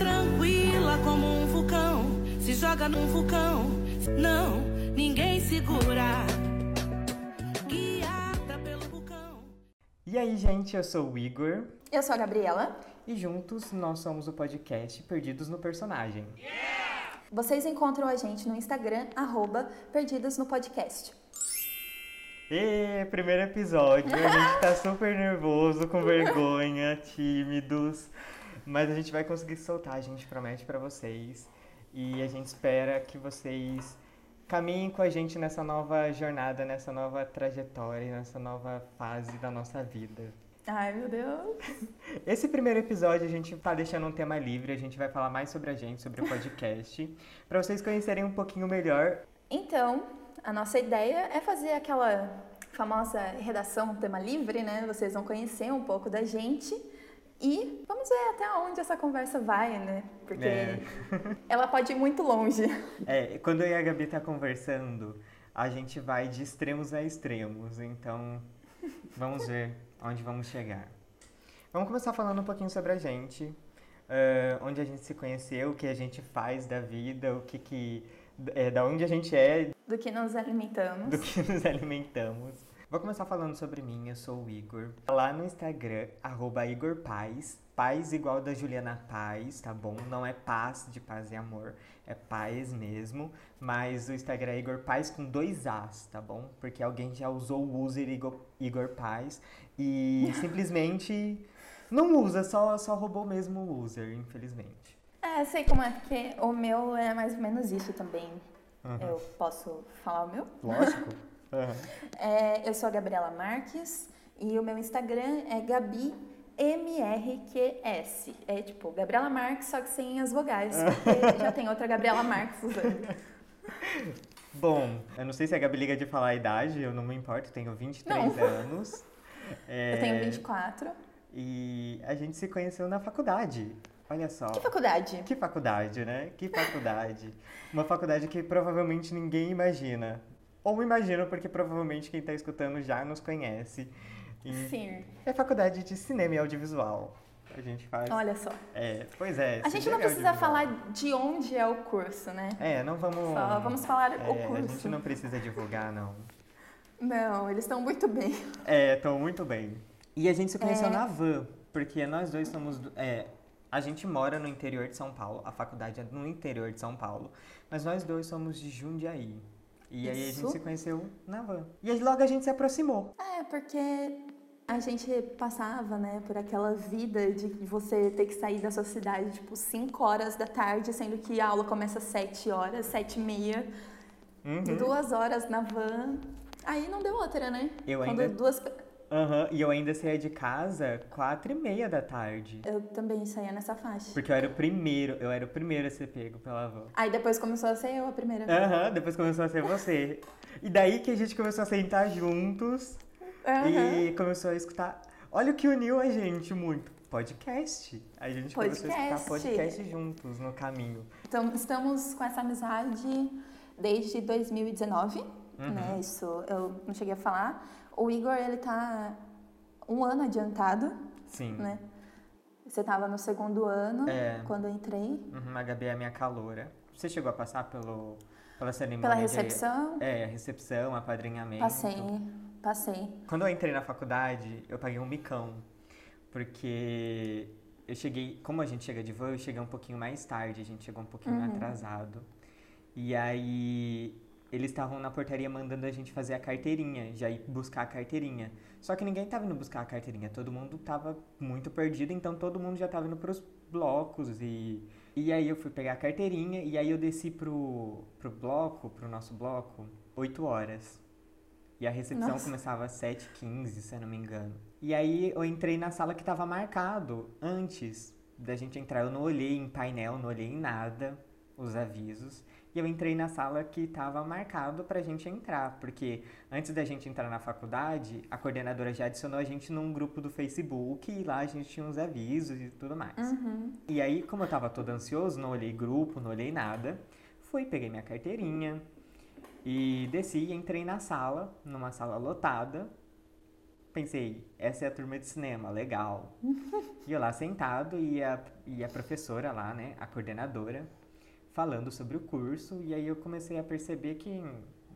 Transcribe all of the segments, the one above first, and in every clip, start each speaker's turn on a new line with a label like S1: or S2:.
S1: Tranquila como um vulcão, se joga num vulcão. Não, ninguém segura. Guiada pelo vulcão.
S2: E aí, gente, eu sou o Igor
S3: Eu sou a Gabriela.
S2: e juntos nós somos o podcast Perdidos no Personagem.
S3: Vocês encontram a gente no Instagram, arroba Perdidas no Podcast.
S2: E primeiro episódio, a gente tá super nervoso, com vergonha, tímidos, mas a gente vai conseguir soltar, a gente promete pra vocês. E a gente espera que vocês caminhem com a gente nessa nova jornada, nessa nova trajetória, nessa nova fase da nossa vida.
S3: Ai, meu Deus.
S2: Esse primeiro episódio a gente tá deixando um tema livre, a gente vai falar mais sobre a gente, sobre o podcast, pra vocês conhecerem um pouquinho melhor.
S3: Então, a nossa ideia é fazer aquela famosa redação tema livre, né? Vocês vão conhecer um pouco da gente e vamos ver até onde essa conversa vai, né? Porque
S2: É.
S3: ela pode ir muito longe.
S2: É, quando eu e a Gabi tá conversando, a gente vai de extremos a extremos, então vamos ver onde vamos chegar. Vamos começar falando um pouquinho sobre a gente, eh, onde a gente se conheceu, o que a gente faz da vida, o que que, é, da onde a gente é,
S3: Do que nos alimentamos.
S2: do que nos alimentamos. Vou começar falando sobre mim, eu sou o Igor. Lá no Instagram, arroba Igor Paz. Paz igual da Juliana Paz, tá bom? Não é paz de paz e amor, é paz mesmo. Mas o Instagram é Igor Paz com dois As, tá bom? Porque alguém já usou o user Igor, Igor Paz e simplesmente não usa, só, só roubou mesmo o user, infelizmente.
S3: É, sei como é, porque o meu é mais ou menos isso também.
S2: Uhum.
S3: Eu posso falar o meu?
S2: Lógico. Uhum.
S3: É, eu sou a Gabriela Marques e o meu Instagram é Gabi MRQS. É tipo Gabriela Marques, só que sem as vogais, porque já tem outra Gabriela Marques usando.
S2: Bom, eu não sei se a Gabi liga de falar a idade, eu não me importo, tenho 23
S3: Não.
S2: anos. É,
S3: Eu tenho 24.
S2: E a gente se conheceu na faculdade. Olha só.
S3: Que faculdade?
S2: Que faculdade, né? Que faculdade. Uma faculdade que provavelmente ninguém imagina. Ou imagina, porque provavelmente quem tá escutando já nos conhece. E
S3: Sim.
S2: É a faculdade de cinema e audiovisual. A gente faz.
S3: Olha só.
S2: É, pois é.
S3: A gente não precisa falar de onde é o curso, né?
S2: É, não vamos.
S3: Só vamos falar
S2: É,
S3: o
S2: A
S3: curso.
S2: gente não precisa divulgar, não.
S3: Não, eles estão muito bem.
S2: É, estão muito bem. E a gente se conheceu
S3: É.
S2: na van, porque nós dois somos. É, a gente mora no interior de São Paulo, a faculdade é no interior de São Paulo, mas nós dois somos de Jundiaí. E aí a gente
S3: Isso.
S2: se conheceu na van. E aí logo a gente se aproximou.
S3: É, porque a gente passava, né, por aquela vida de você ter que sair da sua cidade, tipo, 5 horas da tarde, sendo que a aula começa às 7 horas, 7 e meia,
S2: Uhum.
S3: duas horas na van. Aí não deu outra, né?
S2: Eu
S3: Quando
S2: ainda-
S3: duas...
S2: Aham, E eu ainda saía de casa quatro e meia da tarde.
S3: Eu também saía nessa faixa.
S2: Porque eu era o primeiro, eu era o primeiro a ser pego pela van.
S3: Aí depois começou a ser eu a primeira.
S2: Aham, depois começou a ser você. E daí que a gente começou a sentar juntos
S3: Aham.
S2: E começou a escutar. Olha o que uniu a gente muito. Podcast. A gente começou a escutar
S3: Podcast.
S2: podcast juntos no caminho.
S3: Então, estamos com essa amizade desde 2019,
S2: Uhum.
S3: né? Isso eu não cheguei a falar. O Igor, ele tá um ano adiantado,
S2: Sim.
S3: né? Você tava no segundo ano
S2: É.
S3: quando eu entrei.
S2: Uhum, a Gabi é a minha caloura. Você chegou a passar pelo, pela cerimônia?
S3: Pela
S2: de-
S3: recepção,
S2: é, a recepção, apadrinhamento.
S3: passei, passei.
S2: Quando eu entrei na faculdade, eu paguei um micão. Porque eu cheguei, como a gente chega de van, eu cheguei um pouquinho mais tarde, a gente chegou um pouquinho
S3: Uhum.
S2: atrasado. E aí eles estavam na portaria mandando a gente fazer a carteirinha, já ir buscar a carteirinha. Só que ninguém tava indo buscar a carteirinha, todo mundo tava muito perdido, então todo mundo já tava indo pros blocos e e aí eu fui pegar a carteirinha e aí eu desci pro pro bloco, pro nosso bloco, 8 horas. E a recepção
S3: Nossa.
S2: começava às 7h15, se eu não me engano. E aí eu entrei na sala que tava marcado antes da gente entrar. Eu não olhei em painel, não olhei em nada os avisos. E eu entrei na sala que tava marcado pra gente entrar. Porque antes da gente entrar na faculdade, a coordenadora já adicionou a gente num grupo do Facebook e lá a gente tinha uns avisos e tudo mais.
S3: Uhum.
S2: E aí, como eu tava todo ansioso, não olhei grupo, não olhei nada, fui, peguei minha carteirinha e desci e entrei na sala, numa sala lotada. pensei, essa é a turma de cinema, legal. e eu lá sentado e a, e a professora lá, né, a coordenadora, falando sobre o curso. E aí eu comecei a perceber que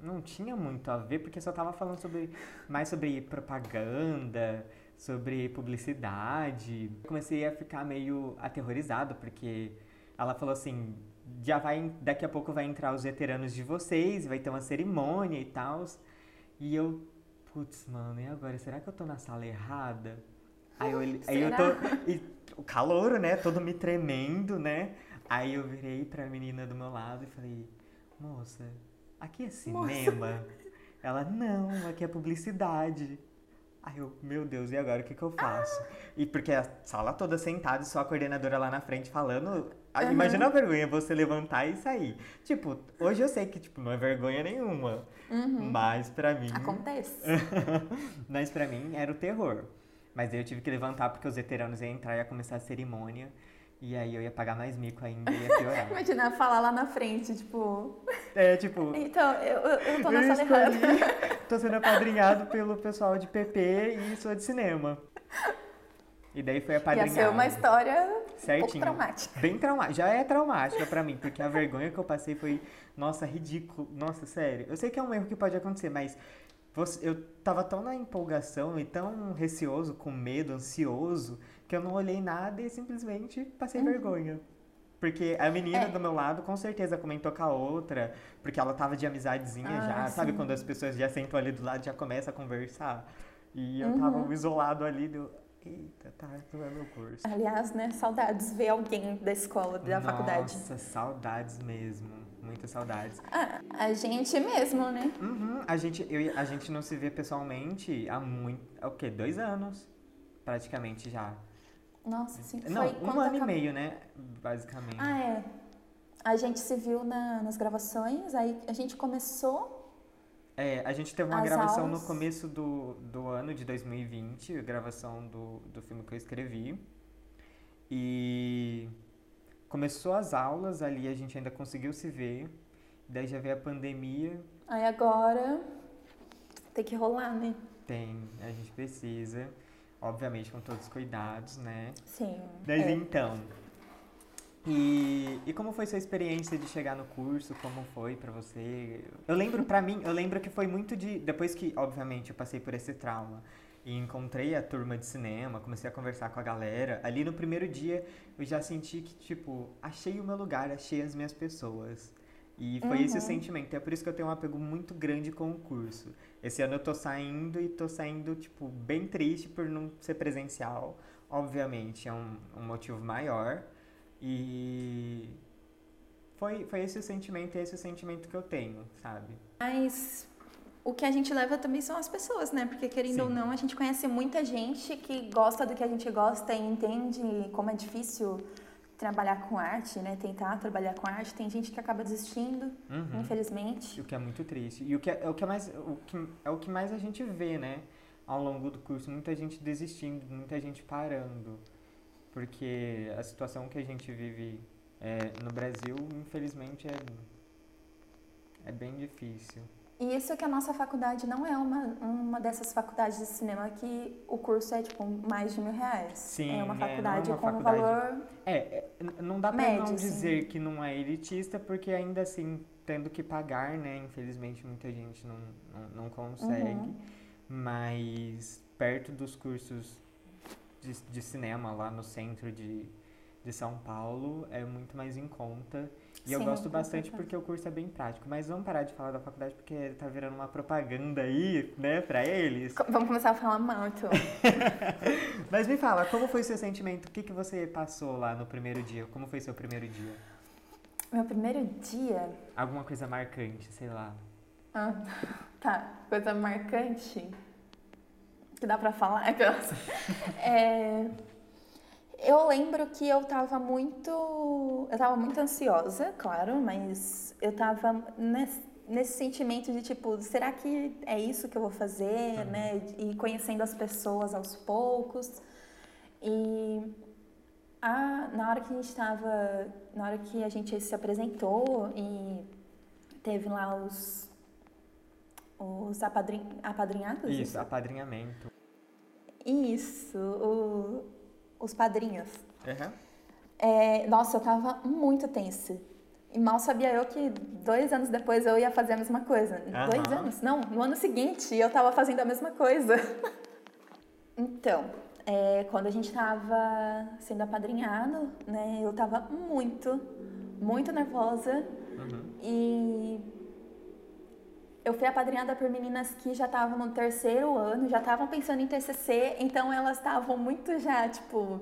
S2: não tinha muito a ver, porque só tava falando sobre mais sobre propaganda, sobre publicidade. Comecei a ficar meio aterrorizado, porque ela falou assim, já vai, daqui a pouco vai entrar os veteranos de vocês, vai ter uma cerimônia e tal. E eu, putz, mano, e agora? Será que eu tô na sala errada? Aí eu, aí eu tô. E, o calor, né? Todo me tremendo, né? Aí eu virei pra menina do meu lado e falei, moça, aqui é cinema? Moça. Ela, não, aqui é publicidade. Aí eu, meu Deus, e agora o que, que eu faço? Ah. E porque a sala toda sentada e só a coordenadora lá na frente falando. Uhum. Imagina a vergonha você levantar e sair. Tipo, hoje eu sei que tipo, não é vergonha nenhuma. Uhum. Mas pra mim.
S3: Acontece.
S2: mas pra mim era o terror. Mas aí eu tive que levantar porque os veteranos iam entrar e ia começar a cerimônia. E aí eu ia pagar mais mico ainda e ia piorar.
S3: Imagina falar lá na frente, tipo.
S2: É, tipo.
S3: Então, eu, eu tô na sala errada.
S2: Tô sendo apadrinhado pelo pessoal de PP e sou de cinema. E daí foi apadrinhado.
S3: Ia ser uma história Certinho. um pouco traumática.
S2: Bem traumática. Já é traumática pra mim, porque a vergonha que eu passei foi, nossa, ridículo. Nossa, sério. Eu sei que é um erro que pode acontecer, mas eu tava tão na empolgação e tão receoso, com medo, ansioso, que eu não olhei nada e simplesmente passei uhum. vergonha. Porque a menina é. do meu lado com certeza comentou com a outra, porque ela tava de amizadezinha ah, já, sim. sabe? Quando as pessoas já sentam ali do lado e já começam a conversar. E eu uhum. tava isolado ali, do, eita, tá, não é meu curso.
S3: Aliás, né, saudades ver alguém da escola, da
S2: Nossa,
S3: faculdade.
S2: Nossa, saudades mesmo muitas saudades.
S3: Ah, a gente mesmo, né?
S2: Uhum, a, gente, eu, a gente não se vê pessoalmente há muito. É o quê? Dois anos, praticamente já.
S3: Nossa, sim.
S2: Não, Foi um ano e meio, né? Basicamente.
S3: Ah, é. A gente se viu na, nas gravações, aí a gente começou.
S2: É, a gente teve uma gravação aulas. no começo do, do ano de 2020, a gravação do, do filme que eu escrevi. E começou as aulas ali, a gente ainda conseguiu se ver. Daí já veio a pandemia.
S3: Aí agora tem que rolar, né?
S2: Tem, a gente precisa. Obviamente com todos os cuidados, né?
S3: Sim.
S2: Mas é. então. E, e como foi sua experiência de chegar no curso? Como foi para você? Eu lembro, para mim, eu lembro que foi muito de. Depois que, obviamente, eu passei por esse trauma e encontrei a turma de cinema, comecei a conversar com a galera. Ali no primeiro dia eu já senti que, tipo, achei o meu lugar, achei as minhas pessoas. E foi uhum. esse o sentimento. É por isso que eu tenho um apego muito grande com o curso. Esse ano eu tô saindo e tô saindo, tipo, bem triste por não ser presencial. Obviamente, é um, um motivo maior. E foi, foi esse o sentimento, esse o sentimento que eu tenho, sabe?
S3: Mas o que a gente leva também são as pessoas, né? Porque querendo Sim. ou não, a gente conhece muita gente que gosta do que a gente gosta e entende como é difícil trabalhar com arte, né? Tentar trabalhar com arte. Tem gente que acaba desistindo, uhum. infelizmente.
S2: O que é muito triste. E o que é, é, o que é mais o que é o que mais a gente vê, né? Ao longo do curso, muita gente desistindo, muita gente parando, porque a situação que a gente vive é, no Brasil, infelizmente, é é bem difícil.
S3: E isso que a nossa faculdade não é uma, uma dessas faculdades de cinema que o curso é tipo mais de mil reais.
S2: Sim,
S3: é uma faculdade
S2: é, é uma
S3: com
S2: faculdade...
S3: valor.
S2: É, é não dá para não dizer sim. que não é elitista, porque ainda assim, tendo que pagar, né? Infelizmente muita gente não, não, não consegue. Uhum. Mas perto dos cursos de, de cinema lá no centro de, de São Paulo é muito mais em conta. E Sim, eu gosto bastante porque o curso é bem prático. Mas vamos parar de falar da faculdade porque tá virando uma propaganda aí, né, pra eles.
S3: Vamos começar a falar muito.
S2: mas me fala, como foi o seu sentimento? O que, que você passou lá no primeiro dia? Como foi seu primeiro dia?
S3: Meu primeiro dia?
S2: Alguma coisa marcante, sei lá.
S3: Ah, tá. Coisa marcante que dá pra falar. é... Eu lembro que eu estava muito, eu estava muito ansiosa, claro, mas eu estava nesse, nesse, sentimento de tipo, será que é isso que eu vou fazer, uhum. né? E conhecendo as pessoas aos poucos. E a, na hora que a gente estava, na hora que a gente se apresentou e teve lá os os apadrin, apadrinhados?
S2: Isso, apadrinhamento.
S3: Isso, o- os padrinhos.
S2: Aham.
S3: É, nossa, eu tava muito tensa. E mal sabia eu que dois anos depois eu ia fazer a mesma coisa.
S2: Aham.
S3: Dois anos? Não, no ano seguinte eu tava fazendo a mesma coisa. então, é, quando a gente tava sendo apadrinhado, né, eu tava muito, muito nervosa.
S2: Uhum.
S3: E eu fui apadrinhada por meninas que já estavam no terceiro ano, já estavam pensando em TCC, então elas estavam muito já, tipo,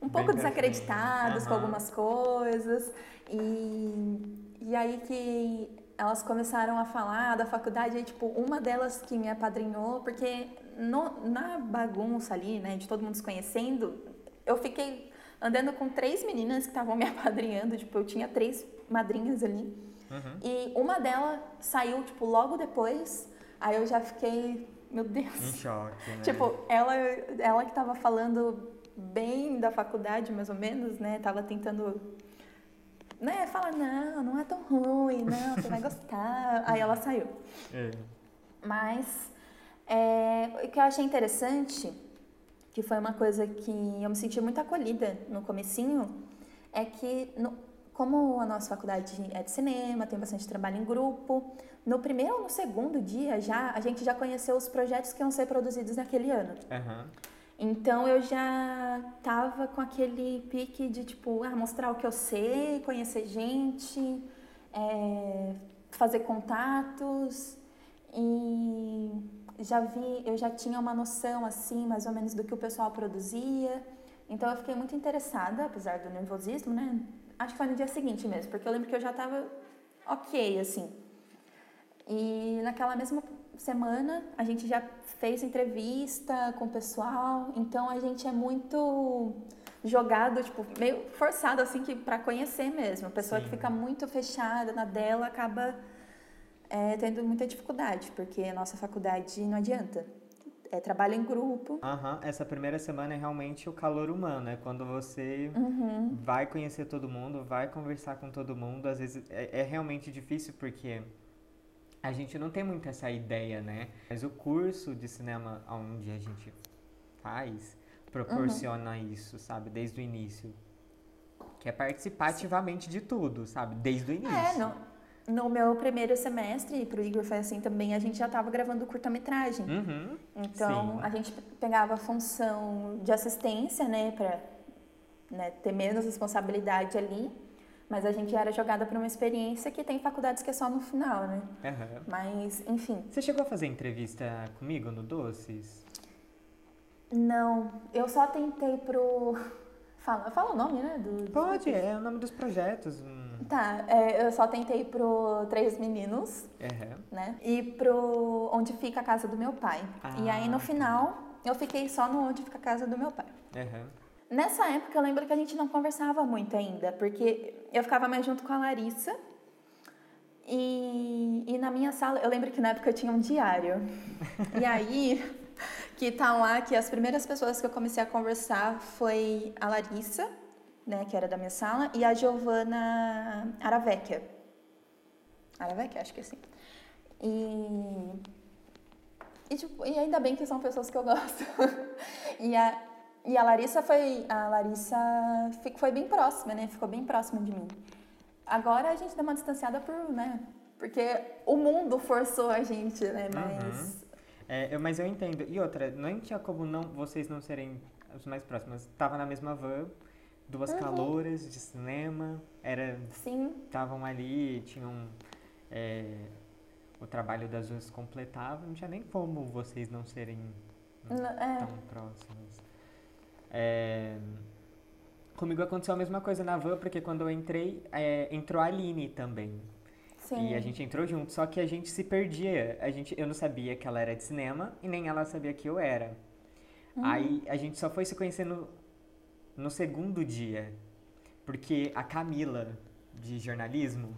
S3: um
S2: Bem
S3: pouco
S2: pra
S3: desacreditadas
S2: frente.
S3: com algumas coisas. E, e aí que elas começaram a falar da faculdade, e, tipo, uma delas que me apadrinhou, porque no- na bagunça ali, né, de todo mundo se conhecendo, eu fiquei andando com três meninas que estavam me apadrinhando, tipo, eu tinha três madrinhas ali.
S2: Uhum.
S3: E uma delas saiu, tipo, logo depois. Aí eu já fiquei, meu
S2: Em
S3: Deus.
S2: choque, né?
S3: Tipo, ela, ela que tava falando bem da faculdade, mais ou menos, né? Tava tentando, né? Falar, não, não é tão ruim, não, você vai gostar. Aí ela saiu.
S2: É.
S3: Mas é, o que eu achei interessante, que foi uma coisa que eu me senti muito acolhida no comecinho, é que no- como a nossa faculdade é de cinema, tem bastante trabalho em grupo, no primeiro ou no segundo dia já a gente já conheceu os projetos que iam ser produzidos naquele ano.
S2: Aham.
S3: Então eu já tava com aquele pique de tipo, ah, mostrar o que eu sei, conhecer gente, é, fazer contatos e já vi, eu já tinha uma noção assim, mais ou menos do que o pessoal produzia. Então eu fiquei muito interessada, apesar do nervosismo, né? Acho que foi no dia seguinte mesmo, porque eu lembro que eu já tava ok, assim. E naquela mesma semana a gente já fez entrevista com o pessoal, então a gente é muito jogado, tipo, meio forçado assim que para conhecer mesmo. A pessoa
S2: Sim.
S3: que fica muito fechada na dela acaba é, tendo muita dificuldade, porque a nossa faculdade não adianta. É trabalho em grupo.
S2: Aham, essa primeira semana é realmente o calor humano, é quando você
S3: Uhum.
S2: vai conhecer todo mundo, vai conversar com todo mundo. Às vezes é, é realmente difícil porque a gente não tem muito essa ideia, né? Mas o curso de cinema onde a gente faz proporciona isso, sabe? Desde o início. Que é participar ativamente de tudo, sabe? Desde o início.
S3: É, no, no meu primeiro semestre, e pro Igor foi assim também, a gente já estava gravando curta-metragem.
S2: Uhum.
S3: Então,
S2: Sim.
S3: a gente pegava a função de assistência, né, para ter menos responsabilidade ali, mas a gente era jogada para uma experiência que tem faculdades que é só no final, né?
S2: Aham.
S3: Mas, enfim,
S2: Você chegou a fazer entrevista comigo no Doces?
S3: não, eu só tentei pro fala, fala o nome, né, do
S2: Pode, é o nome dos projetos. hum.
S3: Tá, é, eu só tentei pro Três Meninos,
S2: Aham.
S3: né? E pro Onde Fica a Casa do Meu Pai. e aí no
S2: Ah,
S3: final eu fiquei só no Onde Fica a Casa do Meu Pai.
S2: Aham.
S3: Nessa época eu lembro que a gente não conversava muito ainda, porque eu ficava mais junto com a Larissa. E, e na minha sala, eu lembro que na época eu tinha um diário. E aí, que tá lá que as primeiras pessoas que eu comecei a conversar foi a Larissa, né, que era da minha sala, e a Giovana Aravecchia. Aravecchia, acho que é assim. E, e, tipo, e ainda bem que são pessoas que eu gosto. e, a, e a Larissa foi. A Larissa fi- foi bem próxima, né? Ficou bem próxima de mim. Agora a gente dá uma distanciada por, né? Porque o mundo forçou a gente, né? Mas.
S2: É, eu- mas eu entendo. E outra, não tinha como não, vocês não serem os mais próximos. Tava na mesma van, duas
S3: Uhum.
S2: calouras de cinema, era
S3: Sim,
S2: estavam ali, tinham é, o trabalho das duas completava, não tinha nem como vocês não serem
S3: N- é.
S2: tão próximos. É, comigo aconteceu a mesma coisa na van, porque quando eu entrei, é, entrou a Aline também.
S3: sim.
S2: E a gente entrou junto, só que a gente se perdia. A gente, eu não sabia que ela era de cinema e nem ela sabia que eu era. Aí a gente só foi se conhecendo no segundo dia. Porque a Camila, de jornalismo,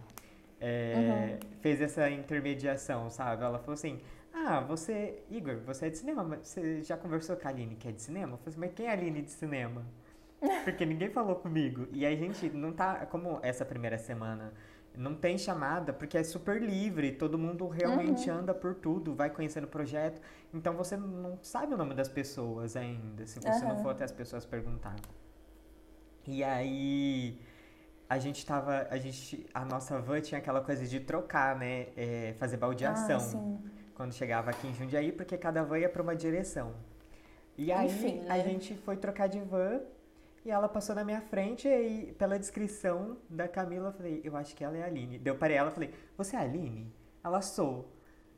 S2: é, fez essa intermediação, sabe? Ela falou assim: Ah, você, Igor, você é de cinema, mas você já conversou com a Aline que é de cinema? Eu falei assim, mas quem é a Aline de cinema? Porque ninguém falou comigo. E a gente não tá. Como essa primeira semana não tem chamada porque é super livre, todo mundo realmente
S3: Uhum.
S2: anda por tudo, vai conhecendo o projeto. Então você não sabe o nome das pessoas ainda, se você não
S3: Aham.
S2: for até as pessoas perguntar. E aí a gente tava, a gente, a nossa van tinha aquela coisa de trocar, né, é, fazer baldeação
S3: Ah, sim.
S2: quando chegava aqui em Jundiaí, porque cada van ia para uma direção. E aí
S3: Enfim,
S2: a
S3: né?
S2: gente foi trocar de van e ela passou na minha frente e aí, pela descrição da Camila, eu falei, eu acho que ela é a Aline. Daí eu parei ela e falei, você é a Aline? Ela, sou.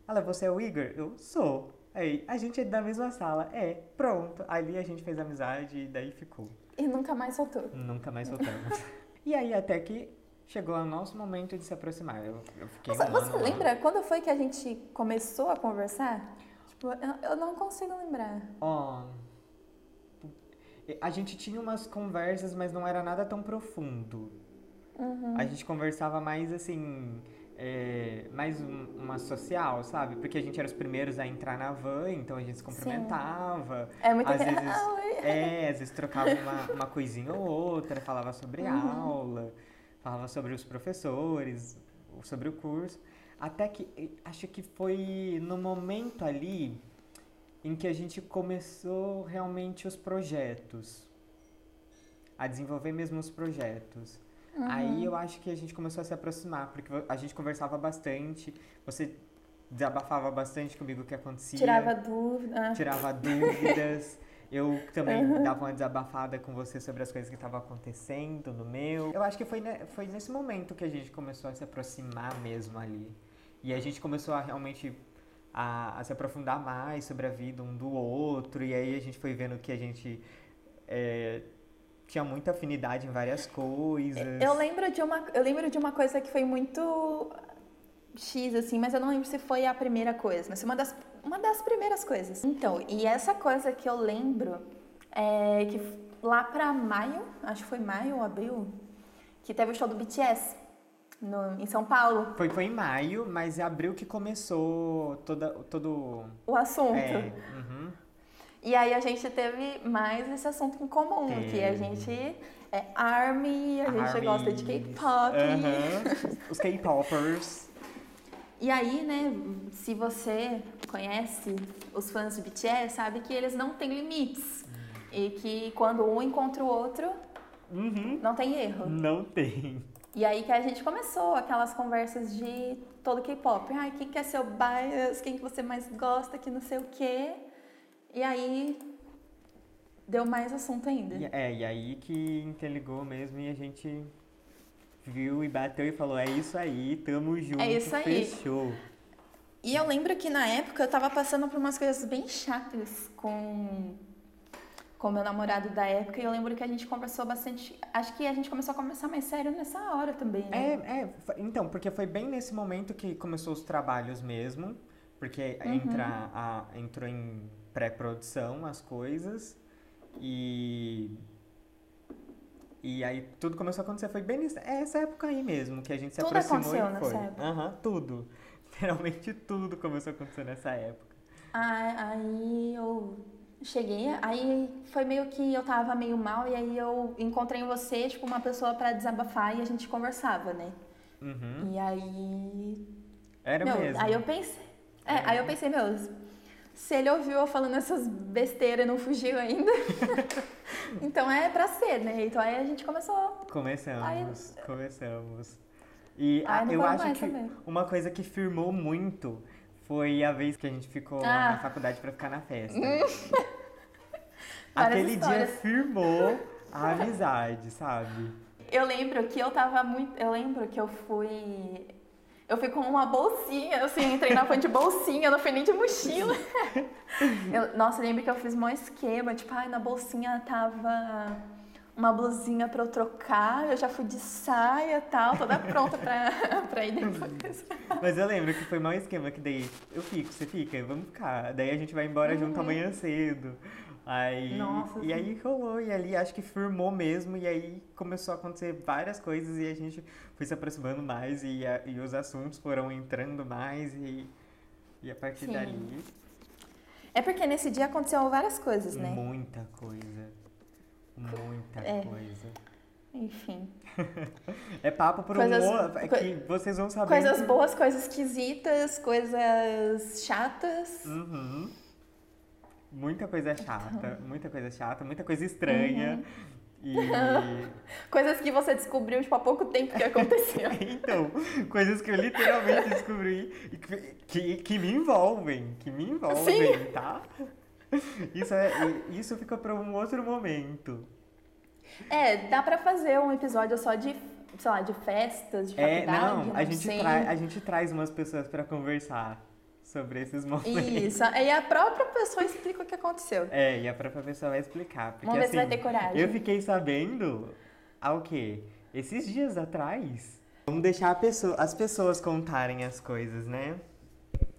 S2: Ela, você é o Igor? Eu, sou. Aí, a gente é da mesma sala. É, pronto. Ali a gente fez amizade e daí ficou.
S3: E nunca mais soltou.
S2: Nunca mais soltamos. e aí até que chegou o nosso momento de se aproximar. Eu, eu fiquei
S3: Nossa,
S2: um
S3: você
S2: ano lá.
S3: lembra quando foi que a gente começou a conversar? Tipo, eu, eu não consigo lembrar.
S2: Ó. A gente tinha umas conversas, mas não era nada tão profundo.
S3: Uhum.
S2: A gente conversava mais assim. É, mais um- uma social, sabe? Porque a gente era os primeiros a entrar na van, então a gente se cumprimentava.
S3: É muito
S2: Às vezes, é, às vezes trocava uma, uma coisinha ou outra, falava sobre
S3: Uhum.
S2: aula, falava sobre os professores, sobre o curso. Até que acho que foi no momento ali em que a gente começou realmente os projetos. A desenvolver mesmo os projetos.
S3: Uhum.
S2: Aí eu acho que a gente começou a se aproximar, porque a gente conversava bastante, você desabafava bastante comigo o que acontecia
S3: Tirava dúvida.
S2: tirava dúvidas. Eu também dava uma desabafada com você sobre as coisas que estavam acontecendo no meu. Eu acho que foi, ne- foi nesse momento que a gente começou a se aproximar mesmo ali. E a gente começou a realmente a, a se aprofundar mais sobre a vida um do outro. E aí a gente foi vendo que a gente é, tinha muita afinidade em várias coisas.
S3: Eu lembro de uma, eu lembro de uma coisa que foi muito X, assim, mas eu não lembro se foi a primeira coisa, mas foi uma das, uma das primeiras coisas. Então, e essa coisa que eu lembro é que lá pra maio, acho que foi maio ou abril, que teve o show do BTS no, em São Paulo,
S2: Foi, foi em maio, mas é abril que começou toda, todo.
S3: o assunto.
S2: É, uhum.
S3: E aí a gente teve mais esse assunto em comum, que a
S2: Teve.
S3: gente é ARMY, a gente
S2: Armies.
S3: gosta de K-pop.
S2: Aham. Os K-popers.
S3: E aí, né, se você conhece os fãs de BTS, sabe que eles não têm limites. E que quando um encontra o outro,
S2: Uhum.
S3: não tem erro.
S2: Não tem.
S3: E aí que a gente começou aquelas conversas de todo K-pop. Ai, quem que é seu bias? Quem que você mais gosta? Que não sei o quê. E aí deu mais assunto ainda.
S2: É, e aí que interligou mesmo e a gente viu e bateu e falou, é isso aí, tamo junto,
S3: É isso aí.
S2: fechou.
S3: E eu lembro que na época eu tava passando por umas coisas bem chatas com com meu namorado da época e eu lembro que a gente conversou bastante. Acho que a gente começou a conversar mais sério nessa hora também,
S2: É,
S3: né?
S2: é, fa- então, porque foi bem nesse momento que começou os trabalhos mesmo, porque
S3: Uhum.
S2: entra a, entrou em pré-produção as coisas e e aí tudo começou a acontecer, foi bem nessa essa época aí mesmo, que a gente se
S3: Tudo
S2: aproximou
S3: aconteceu
S2: e
S3: nessa
S2: foi.
S3: época.
S2: Aham, tudo. Literalmente tudo começou a acontecer nessa época.
S3: Aí eu cheguei, aí foi meio que eu tava meio mal e aí eu encontrei você, tipo, uma pessoa pra desabafar e a gente conversava, né?
S2: Uhum.
S3: E aí
S2: Era
S3: meu,
S2: mesmo.
S3: aí eu pensei, é, aí eu pensei, meu, se ele ouviu eu falando essas besteiras e não fugiu ainda, então é pra ser, né? Então aí a gente começou.
S2: Começamos, começamos. E
S3: Ai,
S2: a- eu acho que
S3: também.
S2: uma coisa que firmou muito foi a vez que a gente ficou
S3: Ah.
S2: na faculdade pra ficar na festa.
S3: Várias
S2: Aquele
S3: histórias.
S2: dia firmou a amizade, sabe?
S3: Eu lembro que eu tava muito. Eu lembro que eu fui. Eu fui com uma bolsinha, assim, entrei na frente de bolsinha, não fui nem de mochila. Eu- nossa, lembro que eu fiz um esquema, tipo, ai, na bolsinha tava uma blusinha pra eu trocar, eu já fui de saia e tal, toda pronta pra, pra ir depois.
S2: Mas eu lembro que foi mau esquema, que daí eu fico, você fica, vamos ficar. Daí a gente vai embora junto amanhã cedo. Aí.
S3: Nossa,
S2: e
S3: sim.
S2: aí rolou, e ali acho que firmou mesmo, e aí começou a acontecer várias coisas e a gente foi se aproximando mais e, a- e os assuntos foram entrando mais e, e a partir
S3: Sim.
S2: dali,
S3: É porque nesse dia aconteceu várias coisas, né?
S2: muita coisa. Muita
S3: É.
S2: coisa.
S3: Enfim.
S2: É papo por
S3: Coisas-
S2: um. É que vocês vão saber.
S3: Coisas boas, coisas esquisitas, coisas chatas.
S2: Uhum. Muita coisa chata, muita coisa chata, muita coisa estranha. E.
S3: Coisas que você descobriu, tipo, há pouco tempo que aconteceu.
S2: Então, coisas que eu literalmente descobri e que, que, me envolvem, que me envolvem, tá? Isso, é, isso fica para um outro momento.
S3: é, dá pra fazer um episódio só de, sei lá, de festas, de
S2: É,
S3: faculdade,
S2: não, a gente,
S3: sei.
S2: trai- a gente traz umas pessoas para conversar sobre esses momentos.
S3: Isso, aí a própria pessoa explica o que aconteceu.
S2: É, e a própria pessoa vai explicar. Porque,
S3: Vamos ver
S2: assim,
S3: se vai ter coragem.
S2: Eu fiquei sabendo há o quê? Esses dias atrás. Vamos deixar a pessoa- as pessoas contarem as coisas, né?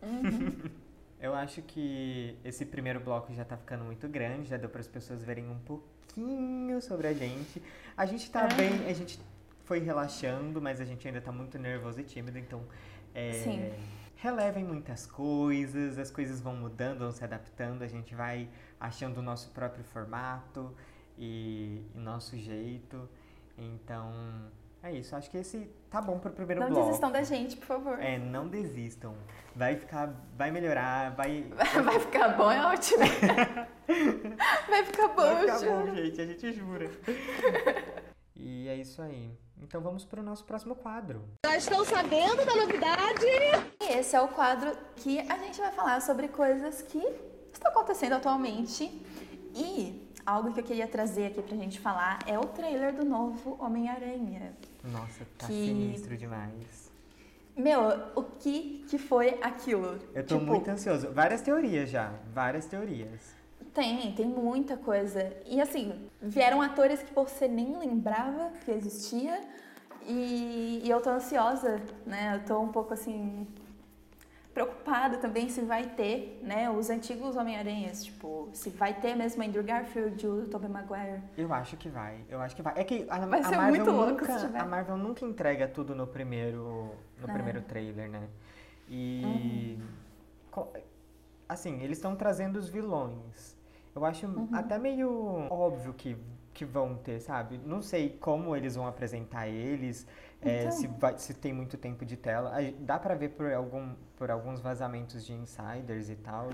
S3: Uhum.
S2: eu acho que esse primeiro bloco já tá ficando muito grande, já deu para as pessoas verem um pouquinho sobre a gente. A gente tá
S3: É.
S2: bem, a gente foi relaxando, mas a gente ainda tá muito nervoso e tímido, então é,
S3: Sim.
S2: Relevem muitas coisas, as coisas vão mudando, vão se adaptando, a gente vai achando o nosso próprio formato e, e nosso jeito. Então, é isso. Acho que esse tá bom pro primeiro
S3: Não
S2: bloco.
S3: desistam da gente, por favor.
S2: É, não desistam. Vai ficar, vai melhorar, vai,
S3: Vai ficar bom, é ótimo. Vai ficar bom,
S2: vai ficar bom, gente, a gente jura. Isso aí. Então vamos pro nosso próximo quadro.
S4: Já estão sabendo da novidade?
S3: Esse é o quadro que a gente vai falar sobre coisas que estão acontecendo atualmente. E algo que eu queria trazer aqui pra gente falar é o trailer do novo Homem-Aranha.
S2: Nossa, tá
S3: Que-
S2: sinistro demais.
S3: Meu, o que que foi aquilo?
S2: Eu tô
S3: Tipo,
S2: muito ansioso. Várias teorias já, várias teorias.
S3: Tem, tem muita coisa. E assim, vieram atores que você nem lembrava que existia. E, e eu tô ansiosa, né? Eu tô um pouco assim. preocupada também se vai ter, né? Os antigos Homem-Aranhas, tipo, se vai ter mesmo Andrew Garfield o Tobey Maguire.
S2: Eu acho que vai, eu acho que vai. É que a,
S3: Vai
S2: a
S3: ser
S2: Marvel
S3: muito louco
S2: nunca,
S3: se tiver.
S2: a Marvel nunca entrega tudo no primeiro, no
S3: É.
S2: primeiro trailer, né? E
S3: Uhum.
S2: assim, eles estão trazendo os vilões. Eu acho
S3: Uhum.
S2: até meio óbvio que que vão ter, sabe? Não sei como eles vão apresentar eles, é,
S3: Então.
S2: se, vai- se tem muito tempo de tela. Dá pra ver por, algum, por alguns vazamentos de insiders e tal,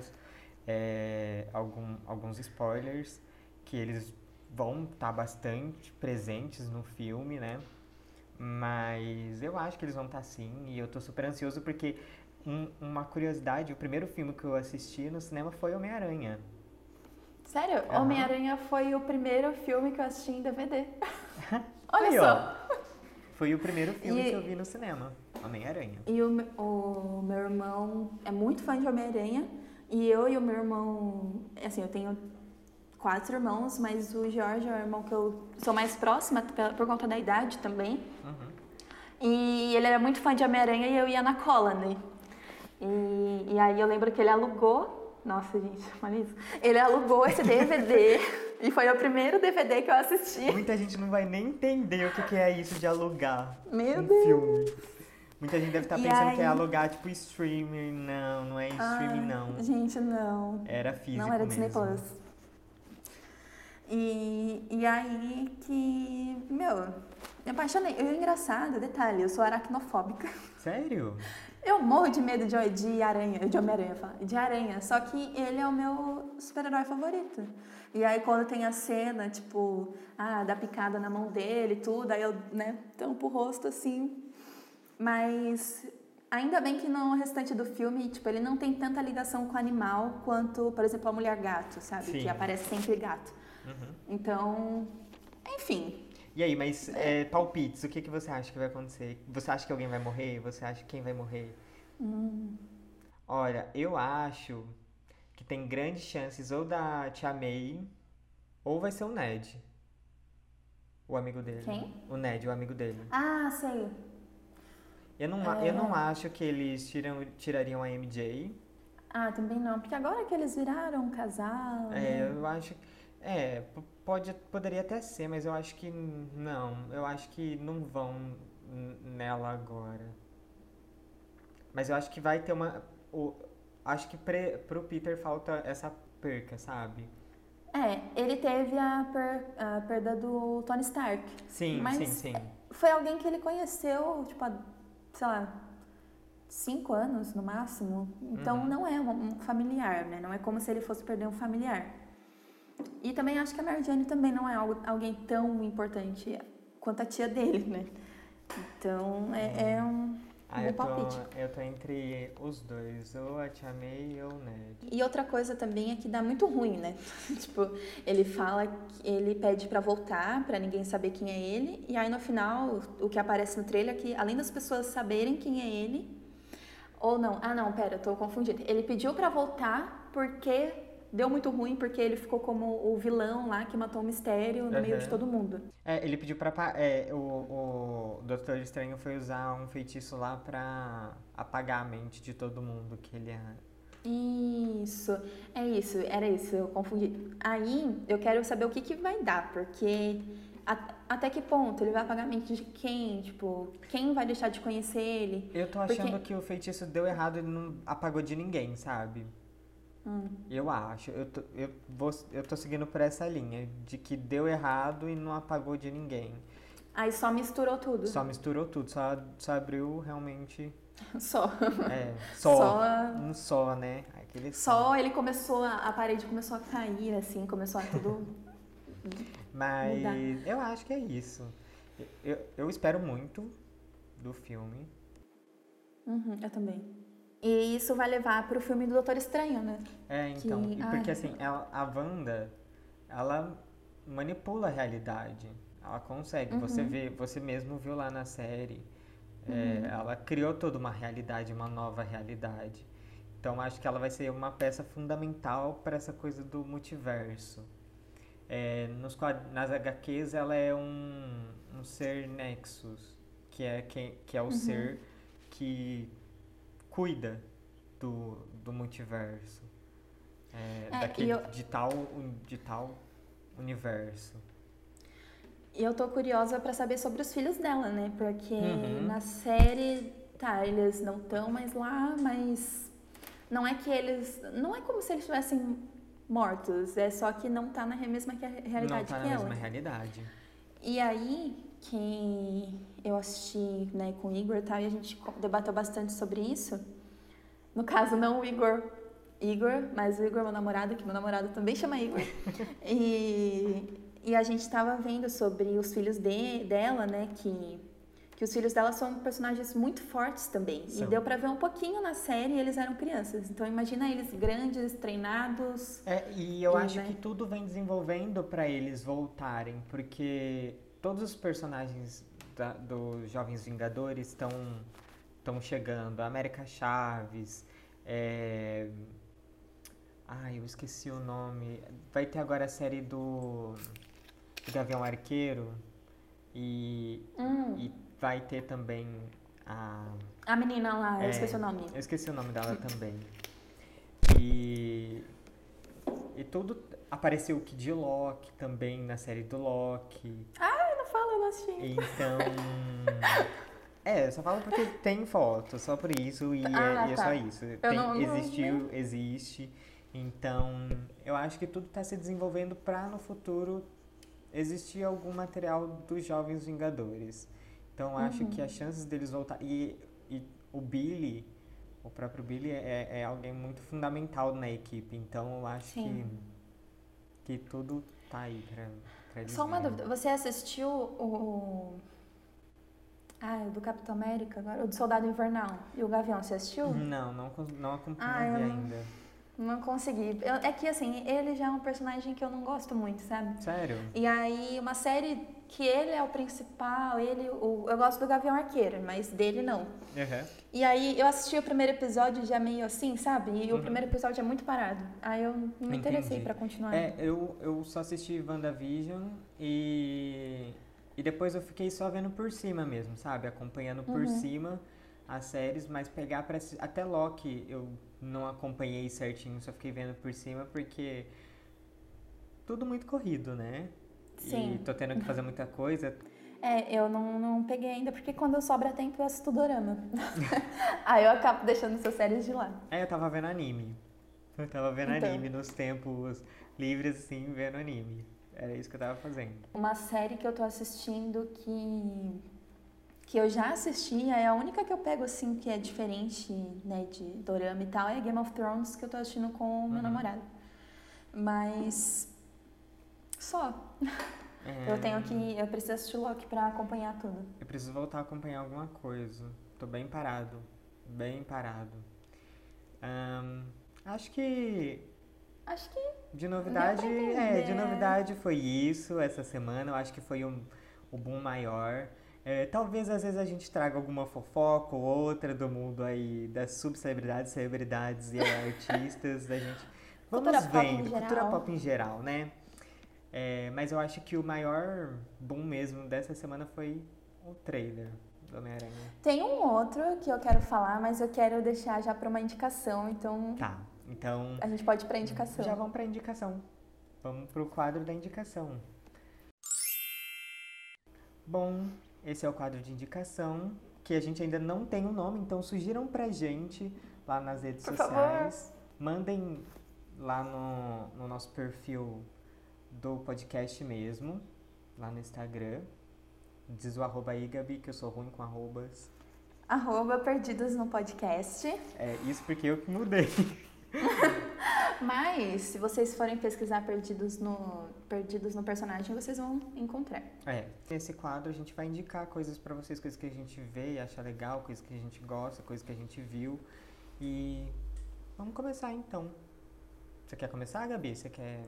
S2: é, algum, alguns spoilers, que eles vão estar bastante presentes no filme, né? Mas eu acho que eles vão estar sim, e eu tô super ansioso porque um- uma curiosidade, o primeiro filme que eu assisti no cinema foi Homem-Aranha.
S3: Sério,
S2: Aham.
S3: Homem-Aranha foi o primeiro filme que eu assisti em DVD. Olha
S2: Aí,
S3: só!
S2: Foi o primeiro filme
S3: E-
S2: que eu vi no cinema, Homem-Aranha.
S3: E o, o meu irmão é muito fã de Homem-Aranha. E eu e o meu irmão, assim, eu tenho quatro irmãos, mas o Jorge é o irmão que eu sou mais próxima por, por conta da idade também.
S2: Uhum.
S3: E ele era muito fã de Homem-Aranha e eu ia na cola, né? E, e aí eu lembro que ele alugou. Nossa, gente, olha isso. Ele alugou esse DVD e foi o primeiro DVD que eu assisti.
S2: Muita gente não vai nem entender o que, que é isso de alugar
S3: Meu
S2: um
S3: Deus.
S2: filme. Muita gente deve estar
S3: E
S2: pensando que é
S3: aí-
S2: alugar tipo streaming. Não, não é streaming,
S3: Ah,
S2: não.
S3: Gente, não.
S2: Era físico
S3: Não era Disney
S2: mesmo.
S3: Plus. E, e aí que, meu, me apaixonei. Eu, engraçado, detalhe, eu sou aracnofóbica.
S2: Sério?
S3: Eu morro de medo de, de aranha, de Homem-Aranha, de aranha. Só que ele é o meu super-herói favorito. E aí quando tem a cena, tipo, ah, da picada na mão dele e tudo, aí eu, né, tampo o rosto assim. Mas ainda bem que no restante do filme, tipo, ele não tem tanta ligação com o animal quanto, por exemplo, a mulher gato, sabe?
S2: Sim.
S3: Que aparece sempre gato.
S2: Uhum.
S3: Então, enfim.
S2: E aí, mas é, palpites, o que, que você acha que vai acontecer? Você acha que alguém vai morrer? Você acha que quem vai morrer?
S3: Hum.
S2: Olha, eu acho que tem grandes chances ou da Tia May ou vai ser o Ned. O amigo dele.
S3: Quem?
S2: O Ned, o amigo dele.
S3: Ah, sei.
S2: Eu não, a- eu não acho que eles tiram, tirariam a MJ.
S3: Ah, também não, porque agora que eles viraram um casal.
S2: É,
S3: né?
S2: eu acho. É, pode, poderia até ser, mas eu acho que não. Eu acho que não vão nela agora. Mas eu acho que vai ter uma. O, acho que pre, pro Peter falta essa perca, sabe?
S3: É, ele teve a, per- a perda do Tony Stark.
S2: Sim,
S3: Mas
S2: sim, sim.
S3: Foi alguém que ele conheceu, tipo, há, sei lá, cinco anos no máximo. Então
S2: Uhum.
S3: não é um familiar, né? Não é como se ele fosse perder um familiar. E também acho que a Mary Jane também não é algo- alguém tão importante quanto a tia dele, né? Então é, é um,
S2: Ah,
S3: um
S2: eu tô,
S3: palpite.
S2: eu tô entre os dois, ou a Tia May ou o Ned.
S3: E outra coisa também é que dá muito ruim, né? tipo, ele fala, ele pede pra voltar, pra ninguém saber quem é ele, e aí no final, o que aparece no trailer é que além das pessoas saberem quem é ele, ou não, ah não, pera, eu tô confundida. Ele pediu pra voltar porque deu muito ruim, porque ele ficou como o vilão lá que matou o mistério no meio de todo mundo.
S2: É, ele pediu pra. É, o, o Doutor Estranho foi usar um feitiço lá pra apagar a mente de todo mundo que ele é.
S3: Isso, é isso, era isso, eu confundi. Aí eu quero saber o que, que vai dar, porque a- até que ponto ele vai apagar a mente de quem? Tipo, quem vai deixar de conhecer ele?
S2: Eu tô
S3: Porque-
S2: achando que o feitiço deu errado e não apagou de ninguém, sabe?
S3: Hum.
S2: Eu acho. Eu tô, eu, vou, eu tô seguindo por essa linha de que deu errado e não apagou de ninguém.
S3: Aí só misturou tudo.
S2: Só misturou tudo, só, só abriu realmente.
S3: Só.
S2: É, só.
S3: Só,
S2: Um só, né? Aquele
S3: só ele começou, a, a parede começou a cair, assim, começou a tudo.
S2: Mas
S3: Mudar.
S2: eu acho que é isso. Eu, eu espero muito do filme.
S3: Uhum, eu também. E isso vai levar pro filme do Doutor Estranho, né?
S2: É, então.
S3: Que-
S2: porque assim, ela, a Wanda, ela manipula a realidade. Ela consegue. Você
S3: Uhum.
S2: vê, você mesmo viu lá na série. é, ela criou toda uma realidade, uma nova realidade. Então acho que ela vai ser uma peça fundamental para essa coisa do multiverso. É, nos, nas HQs ela é um, um ser Nexus, que é, quem, que é o ser que cuida do, do multiverso. É,
S3: É,
S2: daquele,
S3: eu-
S2: de, tal, de tal universo.
S3: E eu tô curiosa pra saber sobre os filhos dela, né? Porque
S2: Uhum.
S3: na série, tá, eles não estão mais lá, mas não é que eles. Não é como se eles estivessem mortos, é só que não tá na mesma que a
S2: Não
S3: realidade
S2: tá
S3: que
S2: na
S3: ela.
S2: mesma realidade.
S3: E aí, quem eu assisti né, com o Igor e tal, e a gente debateu bastante sobre isso. No caso, não o Igor, Igor, mas o Igor, meu namorado, que meu namorado também chama Igor. e, e a gente tava vendo sobre os filhos de, dela, né, que, que os filhos dela são personagens muito fortes também.
S2: São.
S3: E deu pra ver um pouquinho na série e eles eram crianças. Então imagina eles grandes, treinados.
S2: É, e eu
S3: E,
S2: acho
S3: né?
S2: que tudo vem desenvolvendo pra eles voltarem, porque todos os personagens da- dos Jovens Vingadores estão estão chegando. América Chaves, é... Ai, eu esqueci o nome. Vai ter agora a série do, do Gavião Arqueiro e,
S3: Hum,
S2: e vai ter também a
S3: a menina lá, eu
S2: É,
S3: esqueci o nome.
S2: Eu esqueci o nome dela também. E. E tudo. Apareceu o Kid Loki também na série do Loki.
S3: Ai, não fala, eu não assisti.
S2: Então. É, eu só falo porque tem foto, só por isso, e, é,
S3: Ah,
S2: e é
S3: tá.
S2: só isso.
S3: Eu
S2: Tem-
S3: não- não-
S2: existiu, existe. Então, eu acho que tudo está se desenvolvendo para no futuro existir algum material dos Jovens Vingadores. Então, eu acho
S3: Uhum.
S2: que as chances deles voltar. E, e o Billy, o próprio Billy, é, é alguém muito fundamental na equipe. Então, eu acho que,
S3: Sim.
S2: que tudo tá aí eles
S3: Só uma dúvida, você assistiu o. Ah, o do Capitão América agora? O do Soldado Invernal e o Gavião, você assistiu?
S2: Não, não, não acompanhei
S3: Ah, não-
S2: ainda.
S3: Não consegui. Eu- é que assim, ele já é um personagem que eu não gosto muito, sabe?
S2: Sério?
S3: E aí, uma série que ele é o principal, ele. O, eu gosto do Gavião Arqueiro, mas dele não.
S2: Aham.
S3: E aí eu assisti o primeiro episódio já meio assim, sabe? E o
S2: Uhum.
S3: primeiro episódio é muito parado. Aí eu não me interessei pra continuar.
S2: É, eu, eu só assisti WandaVision e, e depois eu fiquei só vendo por cima mesmo, sabe? Acompanhando por
S3: Uhum.
S2: cima as séries, mas pegar pra. assi- Até Loki eu não acompanhei certinho, só fiquei vendo por cima porque. Tudo muito corrido, né?
S3: Sim.
S2: E tô tendo que fazer muita coisa.
S3: É, eu não, não peguei ainda, porque quando sobra tempo eu assisto dorama. aí eu acabo deixando essas séries de lado.
S2: Aí eu tava vendo anime. Eu tava vendo
S3: Então.
S2: anime nos tempos livres, assim, vendo anime. Era isso que eu tava fazendo.
S3: Uma série que eu tô assistindo que que eu já assisti, é a única que eu pego assim que é diferente, né, de dorama e tal, é Game of Thrones que eu tô assistindo com o meu
S2: Uhum.
S3: namorado. Mas só.
S2: É,
S3: Eu tenho que eu preciso assistir Loki pra acompanhar tudo.
S2: Eu preciso voltar a acompanhar alguma coisa. Tô bem parado. Bem parado. Ahn, acho que
S3: Acho que
S2: de novidade. É, de novidade foi isso essa semana. Eu acho que foi um, o boom maior. É, talvez às vezes a gente traga alguma fofoca ou outra do mundo aí das subcelebridades, celebridades e artistas da gente. Vamos
S3: Cultura pop
S2: vendo, cultura
S3: geral.
S2: pop em geral, né? É, mas eu acho que o maior boom mesmo dessa semana foi o trailer do Homem-Aranha.
S3: tem um outro que eu quero falar, mas eu quero deixar já pra uma indicação, então
S2: Tá, então
S3: a gente pode ir pra indicação.
S2: já vamos pra indicação. Vamos pro quadro da indicação. Bom, esse é o quadro de indicação, que a gente ainda não tem o nome, então sugiram pra gente lá nas redes
S3: Por
S2: sociais. Mandem lá no, no nosso perfil do podcast mesmo, lá no Instagram. Diz o arroba aí, Gabi, que eu sou ruim com arrobas.
S3: Arroba Perdidos no Podcast.
S2: É isso porque eu que mudei.
S3: Mas, se vocês forem pesquisar Perdidos no, Perdidos no Personagem, vocês vão encontrar.
S2: É, nesse quadro a gente vai indicar coisas pra vocês, coisas que a gente vê e acha legal, coisas que a gente gosta, coisas que a gente viu. E vamos começar então. Você quer começar, Gabi? Você quer.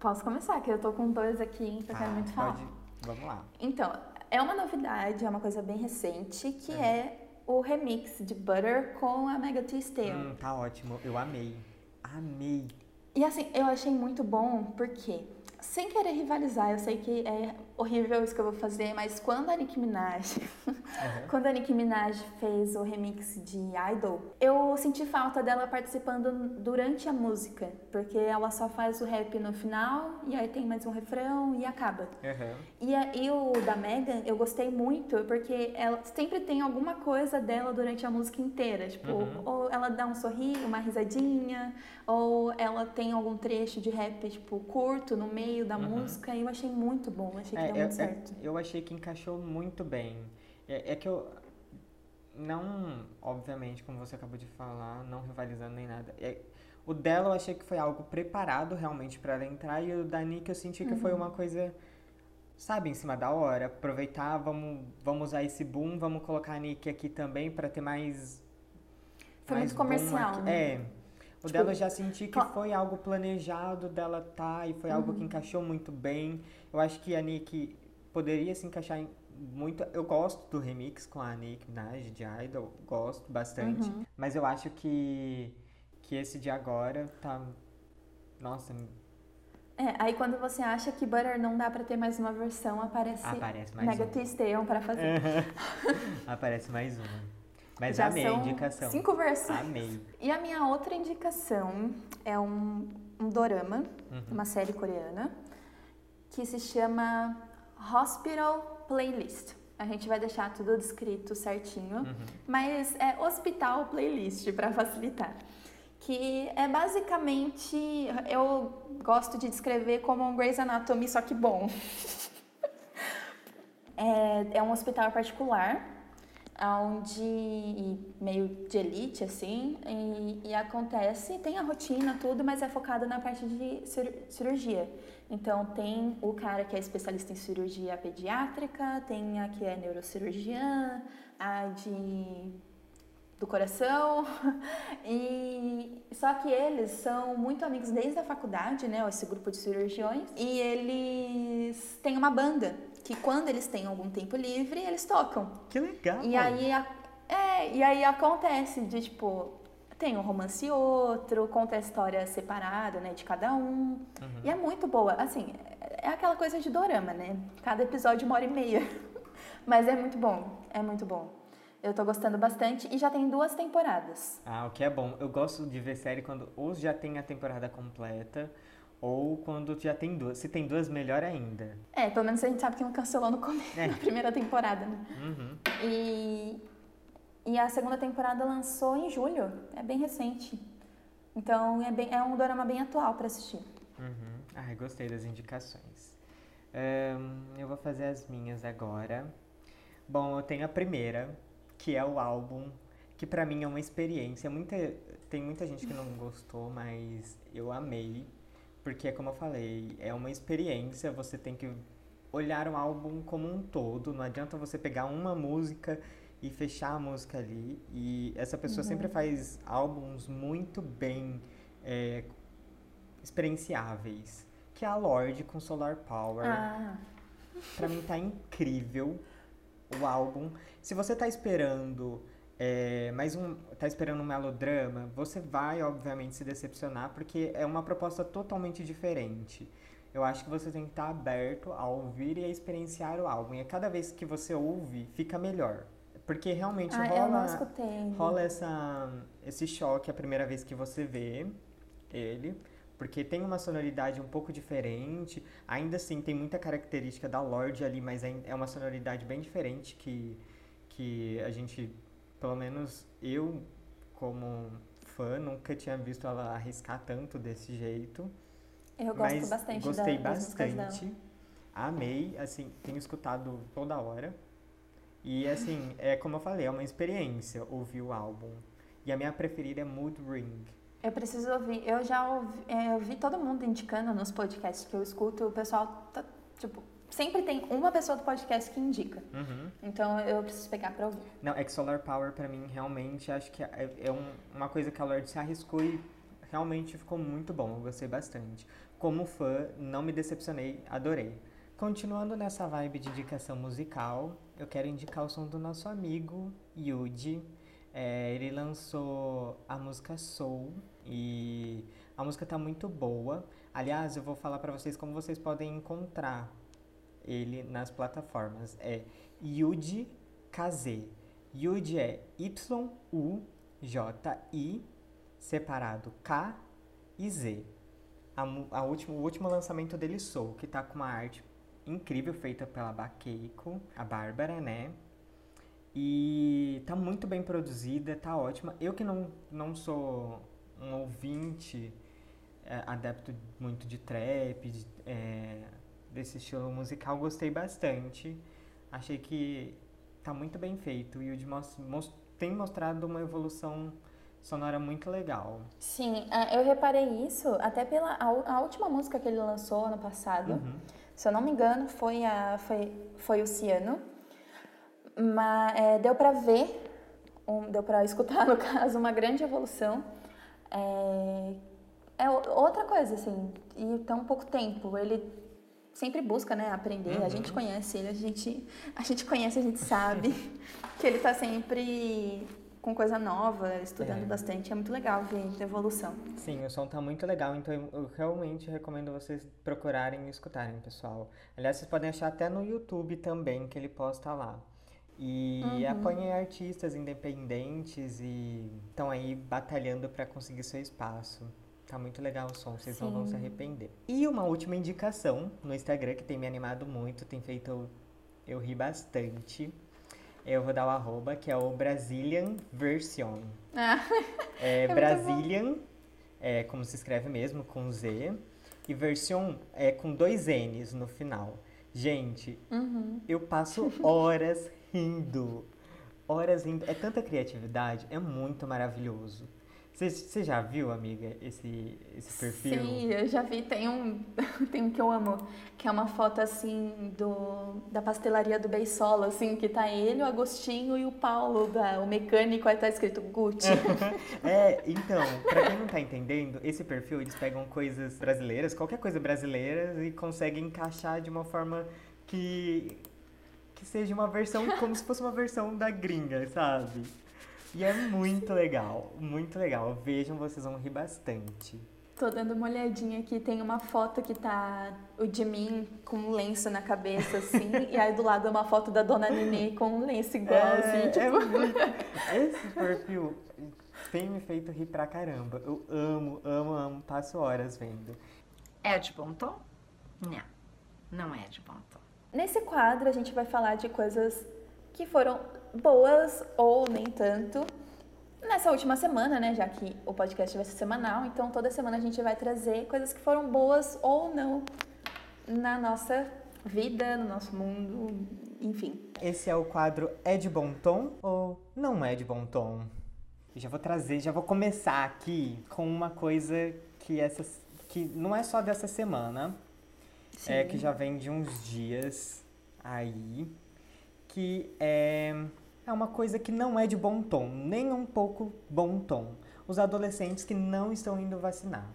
S3: Posso começar, que eu tô com dois aqui que eu quero
S2: Ah,
S3: muito falar.
S2: pode- Vamos lá.
S3: Então, é uma novidade, é uma coisa bem recente, que
S2: Uhum.
S3: é o remix de Butter com a Mega Thee Stallion.
S2: Hum, tá ótimo. Eu amei. Amei.
S3: E assim, eu achei muito bom porque, sem querer rivalizar, eu sei que é horrível isso que eu vou fazer, mas quando a Nicki Minaj,
S2: Aham.
S3: quando a Nicki Minaj fez o remix de Idol, eu senti falta dela participando durante a música, porque ela só faz o rap no final e aí tem mais um refrão e acaba.
S2: Aham.
S3: E, a- e o da Megan, eu gostei muito, porque ela sempre tem alguma coisa dela durante a música inteira. Tipo,
S2: Uhum.
S3: ou ela dá um sorriso, uma risadinha, ou ela tem algum trecho de rap, tipo, curto no meio da
S2: Uhum.
S3: música. E eu achei muito bom, achei que
S2: É,
S3: deu
S2: é-
S3: muito
S2: é-
S3: certo.
S2: eu achei que encaixou muito bem. É, é que eu. Não, obviamente, como você acabou de falar, não rivalizando nem nada. É, o dela eu achei que foi algo preparado realmente pra ela entrar, e o da Nick eu senti que foi
S3: Uhum.
S2: uma coisa, sabe, em cima da hora. Aproveitar, vamos, vamos usar esse boom, vamos colocar a Nick aqui também pra ter mais.
S3: Foi
S2: mais
S3: muito comercial,
S2: aqui.
S3: né?
S2: É. O
S3: Tipo,
S2: dela já senti que foi algo planejado dela tá e foi algo
S3: Uhum.
S2: que encaixou muito bem. Eu acho que a Nick poderia se encaixar em muito. Eu gosto do remix com a Nick Minaj de Idol, gosto bastante.
S3: Uhum.
S2: Mas eu acho que, que esse de agora tá. Nossa,
S3: É, aí quando você acha que Butter não dá pra ter mais uma versão, aparece
S2: aparece mais
S3: Mega. Thee Stallion pra fazer.
S2: aparece mais uma. Mas
S3: Já
S2: amei a
S3: são
S2: indicação.
S3: cinco versões.
S2: Amei.
S3: E a minha outra indicação é um, um dorama,
S2: Uhum.
S3: uma série coreana, que se chama Hospital Playlist. A gente vai deixar tudo descrito certinho,
S2: Uhum.
S3: mas é Hospital Playlist para facilitar. Que é basicamente, eu gosto de descrever como um Grey's Anatomy, só que bom. É, é um hospital particular, onde meio de elite assim, e, e acontece, tem a rotina, tudo, mas é focado na parte de cir- cirurgia. Então tem o cara que é especialista em cirurgia pediátrica, tem a que é neurocirurgiã, a de do coração. E só que eles são muito amigos desde a faculdade, né, esse grupo de cirurgiões, e eles têm uma banda que quando eles têm algum tempo livre, eles tocam.
S2: Que legal.
S3: E aí, a- é, e aí acontece de tipo, tem um romance e outro, conta a história separada, né, de cada um. E é muito boa. Assim, é aquela coisa de dorama, né? Cada episódio uma hora e meia. Mas é muito bom, é muito bom. Eu tô gostando bastante e já tem duas temporadas.
S2: Ah, o que é bom. Eu gosto de ver série quando ou já tem a temporada completa ou quando já tem duas. Se tem duas, melhor ainda.
S3: É, pelo menos a gente sabe que não cancelou no começo,
S2: É.
S3: na primeira temporada, né?
S2: Uhum.
S3: E, e a segunda temporada lançou em julho, é bem recente. Então é, bem, é um dorama bem atual para assistir.
S2: Uhum. Ai, gostei das indicações. Ahn, eu vou fazer as minhas agora. Bom, eu tenho a primeira, que é o álbum, que pra mim é uma experiência. Muita, tem muita gente que não gostou, mas eu amei. Porque, como eu falei, é uma experiência, você tem que olhar o álbum como um todo. Não adianta você pegar uma música e fechar a música ali. E essa pessoa sempre faz álbuns muito bem é, experienciáveis. Que é a Lorde com Solar Power.
S3: Ah,
S2: Pra mim tá incrível o álbum. Se você tá esperando é, mais um. tá esperando um melodrama, você vai, obviamente, se decepcionar, porque é uma proposta totalmente diferente. Eu acho que você tem que estar aberto a ouvir e a experienciar o álbum. E a cada vez que você ouve, fica melhor. Porque realmente
S3: ah
S2: rola, rola essa, esse choque a primeira vez que você vê ele, porque tem uma sonoridade um pouco diferente. Ainda assim, tem muita característica da Lorde ali, mas é é uma sonoridade bem diferente que, que a gente, pelo menos eu, como fã, nunca tinha visto ela arriscar tanto desse jeito.
S3: Eu gosto
S2: mas
S3: bastante da,
S2: gostei
S3: dela.
S2: bastante. Amei, assim, tenho escutado toda hora. E assim, é como eu falei, é uma experiência ouvir o álbum. E a minha preferida é Mood Ring.
S3: Eu preciso ouvir. Eu já ouvi, é, eu vi todo mundo indicando nos podcasts que eu escuto, o pessoal, tá, tipo, sempre tem uma pessoa do podcast que indica.
S2: Uhum.
S3: Então eu preciso pegar pra ouvir.
S2: Não, é que Solar Power pra mim realmente acho que é, é um- uma coisa que a Lorde se arriscou e realmente ficou muito bom. Eu gostei bastante. Como fã, não me decepcionei, adorei. Continuando nessa vibe de indicação musical, eu quero indicar o som do nosso amigo Yuji. É, ele lançou a música Soul e a música tá muito boa. Aliás, eu vou falar pra vocês como vocês podem encontrar ele nas plataformas. É Yuji KZ. Yuji é Y-U-J-I, separado K e Z. A, a último, o último lançamento dele, Soul, que tá com uma arte incrível feita pela Bakeiko, a Bárbara, né? E tá muito bem produzida, tá ótima. Eu que não, não sou um ouvinte é, adepto muito de trap, de, é, desse estilo musical, gostei bastante. Achei que tá muito bem feito e o de mos- mos- tem mostrado uma evolução sonora muito legal.
S3: Sim, ah, eu reparei isso até pela a, a última música que ele lançou ano passado.
S2: Uhum.
S3: Se eu não me engano, foi, a, foi, foi o Ciano. Mas é, deu pra ver, um- deu pra escutar, no caso, uma grande evolução. É, é outra coisa, assim, e tão pouco tempo. Ele sempre busca, né, aprender. A gente conhece ele, a gente, a gente conhece, a gente sabe que ele tá sempre com coisa nova, estudando
S2: É.
S3: bastante. É muito legal ver a evolução.
S2: Sim, o som tá muito legal, então eu- realmente recomendo vocês procurarem e escutarem, pessoal. Aliás, vocês podem achar até no YouTube também, que ele posta lá. E apoiem artistas independentes e estão aí batalhando para conseguir seu espaço. Tá muito legal o som, vocês não vão se
S3: Sim.
S2: arrepender. E uma última indicação no Instagram que tem me animado muito, tem feito eu, eu rir bastante. Eu vou dar o arroba, que é o Brazilian Version.
S3: Ah,
S2: É,
S3: muito
S2: Brazilian, é como se escreve mesmo, com Z. E Version é com dois N's no final. Gente,
S3: uhum.
S2: eu passo horas rindo. Horas rindo. É tanta criatividade, é muito maravilhoso. Você já viu, amiga, esse, esse perfil?
S3: Sim, eu já vi. Tem um, tem um que eu amo, que é uma foto assim do, da pastelaria do Beisola, assim, que tá ele, o Agostinho e o Paulo, da, o mecânico, aí tá escrito Gucci.
S2: É, então, pra quem não tá entendendo, esse perfil eles pegam coisas brasileiras, qualquer coisa brasileira, e conseguem encaixar de uma forma que, que seja uma versão, como se fosse uma versão da gringa, sabe? E é muito legal, muito legal. Vejam, vocês vão rir bastante.
S3: Tô dando uma olhadinha aqui, tem uma foto que tá o de mim com um lenço na cabeça, assim, e aí do lado é uma foto da Dona Nenê com um lenço igual, assim,
S2: é
S3: tipo...
S2: muito... Esse perfil tem me feito rir pra caramba. Eu amo, amo, amo, passo horas vendo.
S5: É de bom tom? Não, não é de bom tom.
S3: Nesse quadro a gente vai falar de coisas que foram boas ou nem tanto. nessa última semana, né, já que o podcast vai ser semanal, então toda semana a gente vai trazer coisas que foram boas ou não na nossa vida, no nosso mundo, enfim.
S2: Esse é o quadro É de Bom Tom ou Não É de Bom Tom? Eu já vou trazer, já vou começar aqui com uma coisa que, essa, que não é só dessa semana, é que já vem de uns dias aí, que é, é uma coisa que não é de bom tom, nem um pouco bom tom. Os adolescentes que não estão indo vacinar.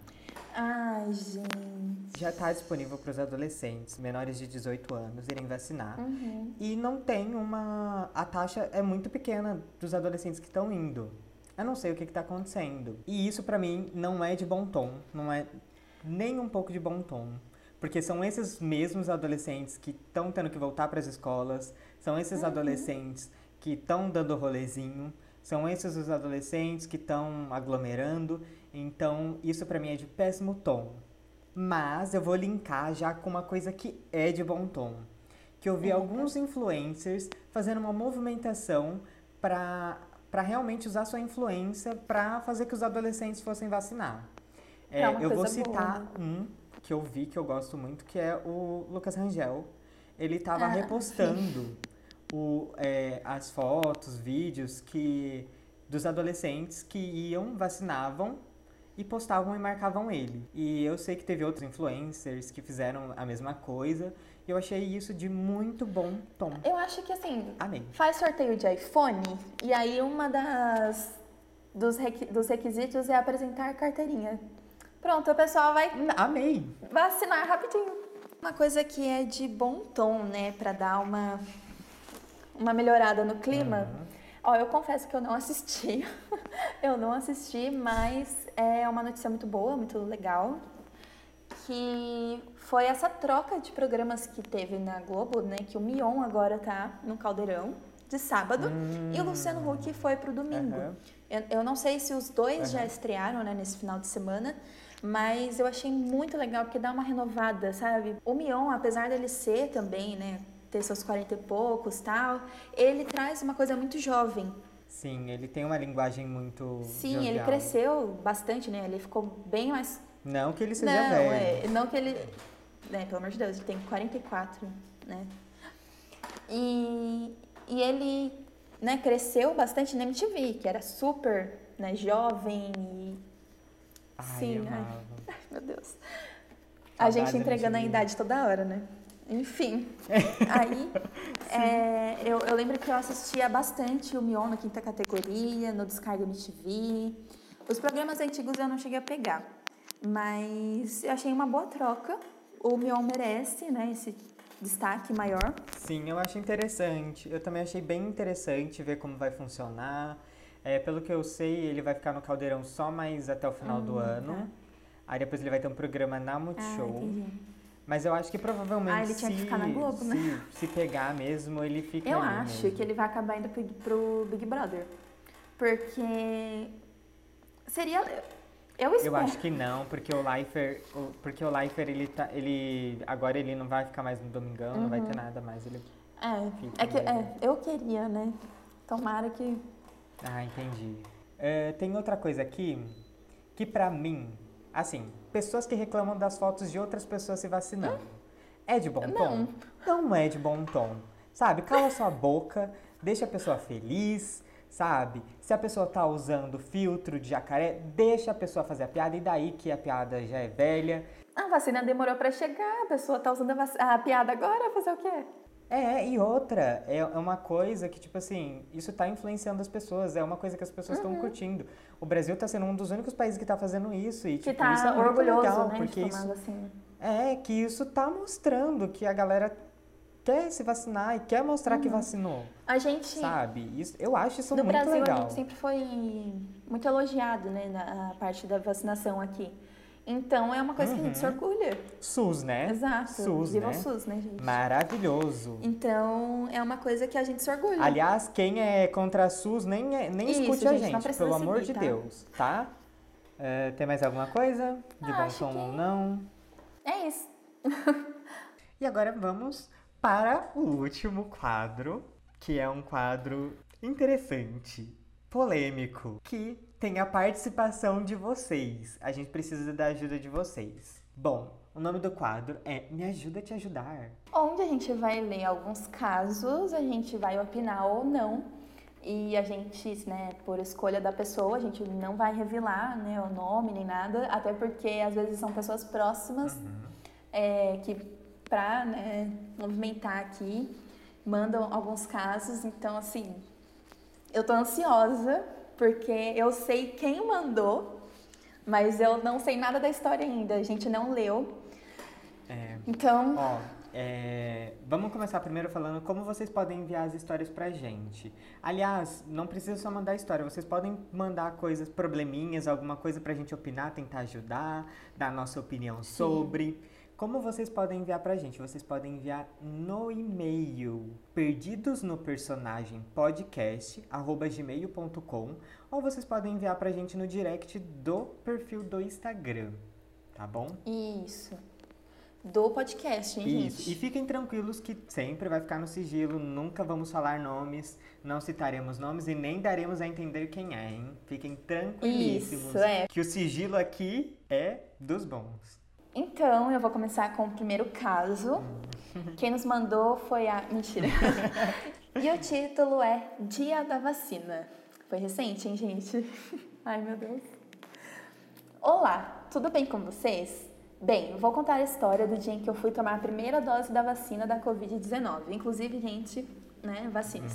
S3: Ai, gente.
S2: Já está disponível para os adolescentes menores de 18 anos irem vacinar.
S3: Uhum.
S2: E não tem uma. A taxa é muito pequena dos adolescentes que estão indo. Eu não sei o que está acontecendo. E isso para mim não é de bom tom. Não é nem um pouco de bom tom. Porque são esses mesmos adolescentes que estão tendo que voltar para as escolas, são esses adolescentes que estão dando rolezinho, são esses os adolescentes que estão aglomerando. Então, isso para mim é de péssimo tom. Mas eu vou linkar já com uma coisa que é de bom tom. Que eu vi alguns influencers fazendo uma movimentação para para realmente usar sua influência para fazer que os adolescentes fossem vacinar.
S3: É uma
S2: eu vou citar
S3: boa.
S2: um que eu vi que eu gosto muito, que é o Lucas Rangel. Ele estava
S3: Ah,
S2: repostando o, é, as fotos, vídeos que dos adolescentes que iam, vacinavam e postavam e marcavam ele. E eu sei que teve outros influencers que fizeram a mesma coisa. E eu achei isso de muito bom tom.
S3: Eu acho que assim,
S2: Amei.
S3: faz sorteio de iPhone e aí uma das dos, dos requisitos é apresentar carteirinha. Pronto, o pessoal vai
S2: Amei.
S3: vacinar rapidinho. Uma coisa que é de bom tom, né, Pra dar uma uma melhorada no clima. Ó, eu confesso que eu não assisti. eu não assisti, mas é uma notícia muito boa, muito legal, que foi essa troca de programas que teve na Globo, né, que o Mion agora tá no Caldeirão de sábado e o Luciano Huck foi pro domingo.
S2: Aham.
S3: Eu, eu não sei se os dois já
S2: Aham.
S3: estrearam, né, nesse final de semana, mas eu achei muito legal porque dá uma renovada, sabe? O Mion, apesar dele ser também, né, ter seus 40 e poucos tal, ele traz uma coisa muito jovem.
S2: Sim, ele tem uma linguagem muito.
S3: Sim, ele
S2: jovial.
S3: cresceu bastante, né? Ele ficou bem mais.
S2: Não que ele seja
S3: não,
S2: velho.
S3: é, não que ele. Né, pelo amor de Deus, ele tem 44, né? E, e ele né, cresceu bastante na MTV, que era super né, jovem e.
S2: Ai,
S3: Sim, ai.
S2: amava.
S3: Meu Deus. A gente
S2: Saudades da
S3: entregando a idade toda hora, né? Enfim. Aí, é, eu, eu lembro que eu assistia bastante o Mion na quinta categoria, no Descarga MTV. Os programas antigos eu não cheguei a pegar. Mas eu achei uma boa troca. O Mion merece, né, esse destaque maior.
S2: Sim, eu acho interessante. Eu também achei bem interessante ver como vai funcionar. É, pelo que eu sei, ele vai ficar no Caldeirão só mais até o final do
S3: Hum,
S2: ano.
S3: tá.
S2: Aí depois ele vai ter um programa na
S3: Ah,
S2: Multishow.
S3: entendi.
S2: Mas eu acho que provavelmente
S3: Ah, ele tinha que
S2: se,
S3: ficar na Globo, né?
S2: se, se pegar mesmo, ele fica
S3: Eu acho
S2: mesmo.
S3: que ele vai acabar indo pro, pro Big Brother. Porque seria. Eu.
S2: Eu acho que não, porque o Lifer, o- porque o Lifer ele tá, ele agora ele não vai ficar mais no domingão, não vai ter nada mais, ele
S3: É,
S2: Fica
S3: é que é, eu queria, né? Tomara que.
S2: Ah, entendi. É, tem outra coisa aqui que pra mim, assim, pessoas que reclamam das fotos de outras pessoas se vacinando. É de bom tom? Não é de bom tom. Sabe? Cala sua boca, deixa a pessoa feliz, sabe? Se a pessoa tá usando filtro de jacaré, deixa a pessoa fazer a piada e daí que a piada já é velha.
S3: A vacina demorou pra chegar, a pessoa tá usando a, a piada agora, fazer o quê?
S2: É, e outra, é é uma coisa que, tipo assim, isso tá influenciando as pessoas, é uma coisa que as pessoas estão curtindo. O Brasil tá sendo um dos únicos países que tá fazendo isso e,
S3: Que
S2: tipo,
S3: tá
S2: isso é
S3: orgulhoso,
S2: legal,
S3: né?
S2: porque
S3: de
S2: isso,
S3: vacina.
S2: é, que isso tá mostrando que a galera quer se vacinar e quer mostrar que vacinou,
S3: A gente.
S2: sabe? Isso, eu acho isso
S3: no
S2: muito
S3: Brasil,
S2: legal.
S3: a gente sempre foi muito elogiado, né? Na parte da vacinação aqui. Então é uma coisa que a gente se orgulha.
S2: SUS, né?
S3: Exato.
S2: SUS,
S3: Viva
S2: né?
S3: o SUS, né, gente?
S2: Maravilhoso.
S3: Então é uma coisa que a gente se orgulha.
S2: Aliás, quem é contra a SUS nem, é- nem
S3: Isso,
S2: escute a
S3: gente, não
S2: gente, pelo amor
S3: seguir,
S2: de
S3: tá?
S2: Deus, tá? É, tem mais alguma coisa? De
S3: Ah,
S2: bom tom
S3: que-
S2: ou não?
S3: É isso.
S2: E agora vamos para o último quadro, que é um quadro interessante. polêmico que tem a participação de vocês. A gente precisa da ajuda de vocês. Bom, o nome do quadro é Me Ajuda a Te Ajudar.
S3: Onde a gente vai ler alguns casos, a gente vai opinar ou não. E a gente, né, por escolha da pessoa, a gente não vai revelar né, o nome nem nada, até porque às vezes são pessoas próximas é, que, pra né, movimentar aqui, mandam alguns casos. Então, assim, eu tô ansiosa, porque eu sei quem mandou, mas eu não sei nada da história ainda, a gente não leu.
S2: É,
S3: Então,
S2: Ó, é, vamos começar primeiro falando como vocês podem enviar as histórias pra gente. Aliás, não precisa só mandar história, vocês podem mandar coisas, probleminhas, alguma coisa pra gente opinar, tentar ajudar, dar a nossa opinião sobre. Como vocês podem enviar pra gente? Vocês podem enviar no e-mail perdidos no personagem podcast gmail.com ou vocês podem enviar pra gente no direct do perfil do Instagram, tá bom?
S3: isso. Do podcast, hein,
S2: Isso.
S3: gente?
S2: E fiquem tranquilos que sempre vai ficar no sigilo, nunca vamos falar nomes, não citaremos nomes e nem daremos a entender quem é, hein? Fiquem tranquilíssimos.
S3: Isso, é.
S2: Que o sigilo aqui é dos bons.
S3: Então, eu vou começar com o primeiro caso. Quem nos mandou foi a. Mentira. e o título é Dia da Vacina. Foi recente, hein, gente? Ai, meu Deus. Olá, tudo bem com vocês? Bem, vou contar a história do dia em que eu fui tomar a primeira dose da vacina da Covid-19. Inclusive, gente, né, vacinas.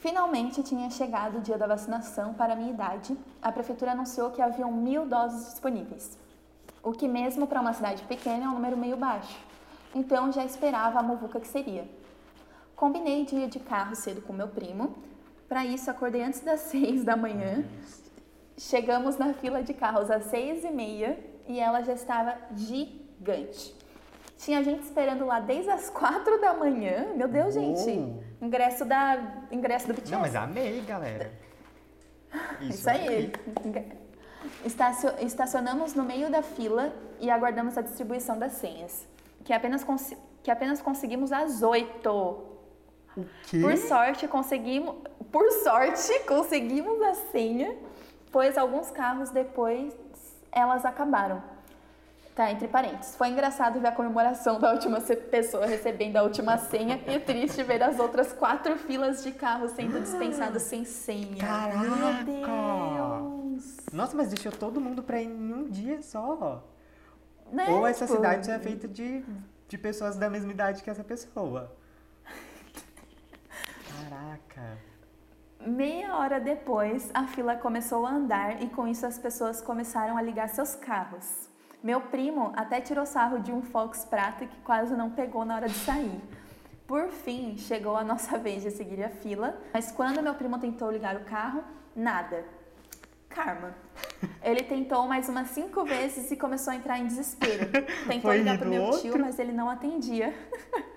S3: Finalmente tinha chegado o dia da vacinação para a minha idade. A prefeitura anunciou que haviam mil doses disponíveis o que mesmo para uma cidade pequena é um número meio baixo. Então já esperava a muvuca que seria. Combinei de ir de carro cedo com meu primo. Para isso, acordei antes das seis da manhã. Chegamos na fila de carros às seis e meia e ela já estava gigante. Tinha gente esperando lá desde as quatro da manhã. Meu Deus, gente! Ingresso da ingresso do BTS.
S2: Não, mas amei, galera.
S3: Isso aí. Estacio- Estacionamos no meio da fila e aguardamos a distribuição das senhas, que apenas, que apenas conseguimos às oito. Por sorte, conseguimos, por sorte, conseguimos a senha, pois alguns carros depois elas acabaram. Tá, entre parênteses. Foi engraçado ver a comemoração da última pessoa recebendo a última senha e triste ver as outras quatro filas de carros sendo dispensadas sem senha.
S2: Caraca!
S3: Meu Deus!
S2: Nossa, mas deixou todo mundo pra ir em um dia só.
S3: Né?
S2: Ou essa
S3: Tipo,
S2: cidade é feita de, de pessoas da mesma idade que essa pessoa. Caraca.
S3: Meia hora depois, a fila começou a andar e com isso as pessoas começaram a ligar seus carros. Meu primo até tirou sarro de um Fox Prata que quase não pegou na hora de sair. Por fim, chegou a nossa vez de seguir a fila, mas quando meu primo tentou ligar o carro, nada. Karma. Ele tentou mais umas cinco vezes e começou a entrar em desespero. Tentou
S2: Foi
S3: ligar
S2: do
S3: meu tio,
S2: outro?
S3: mas ele não atendia.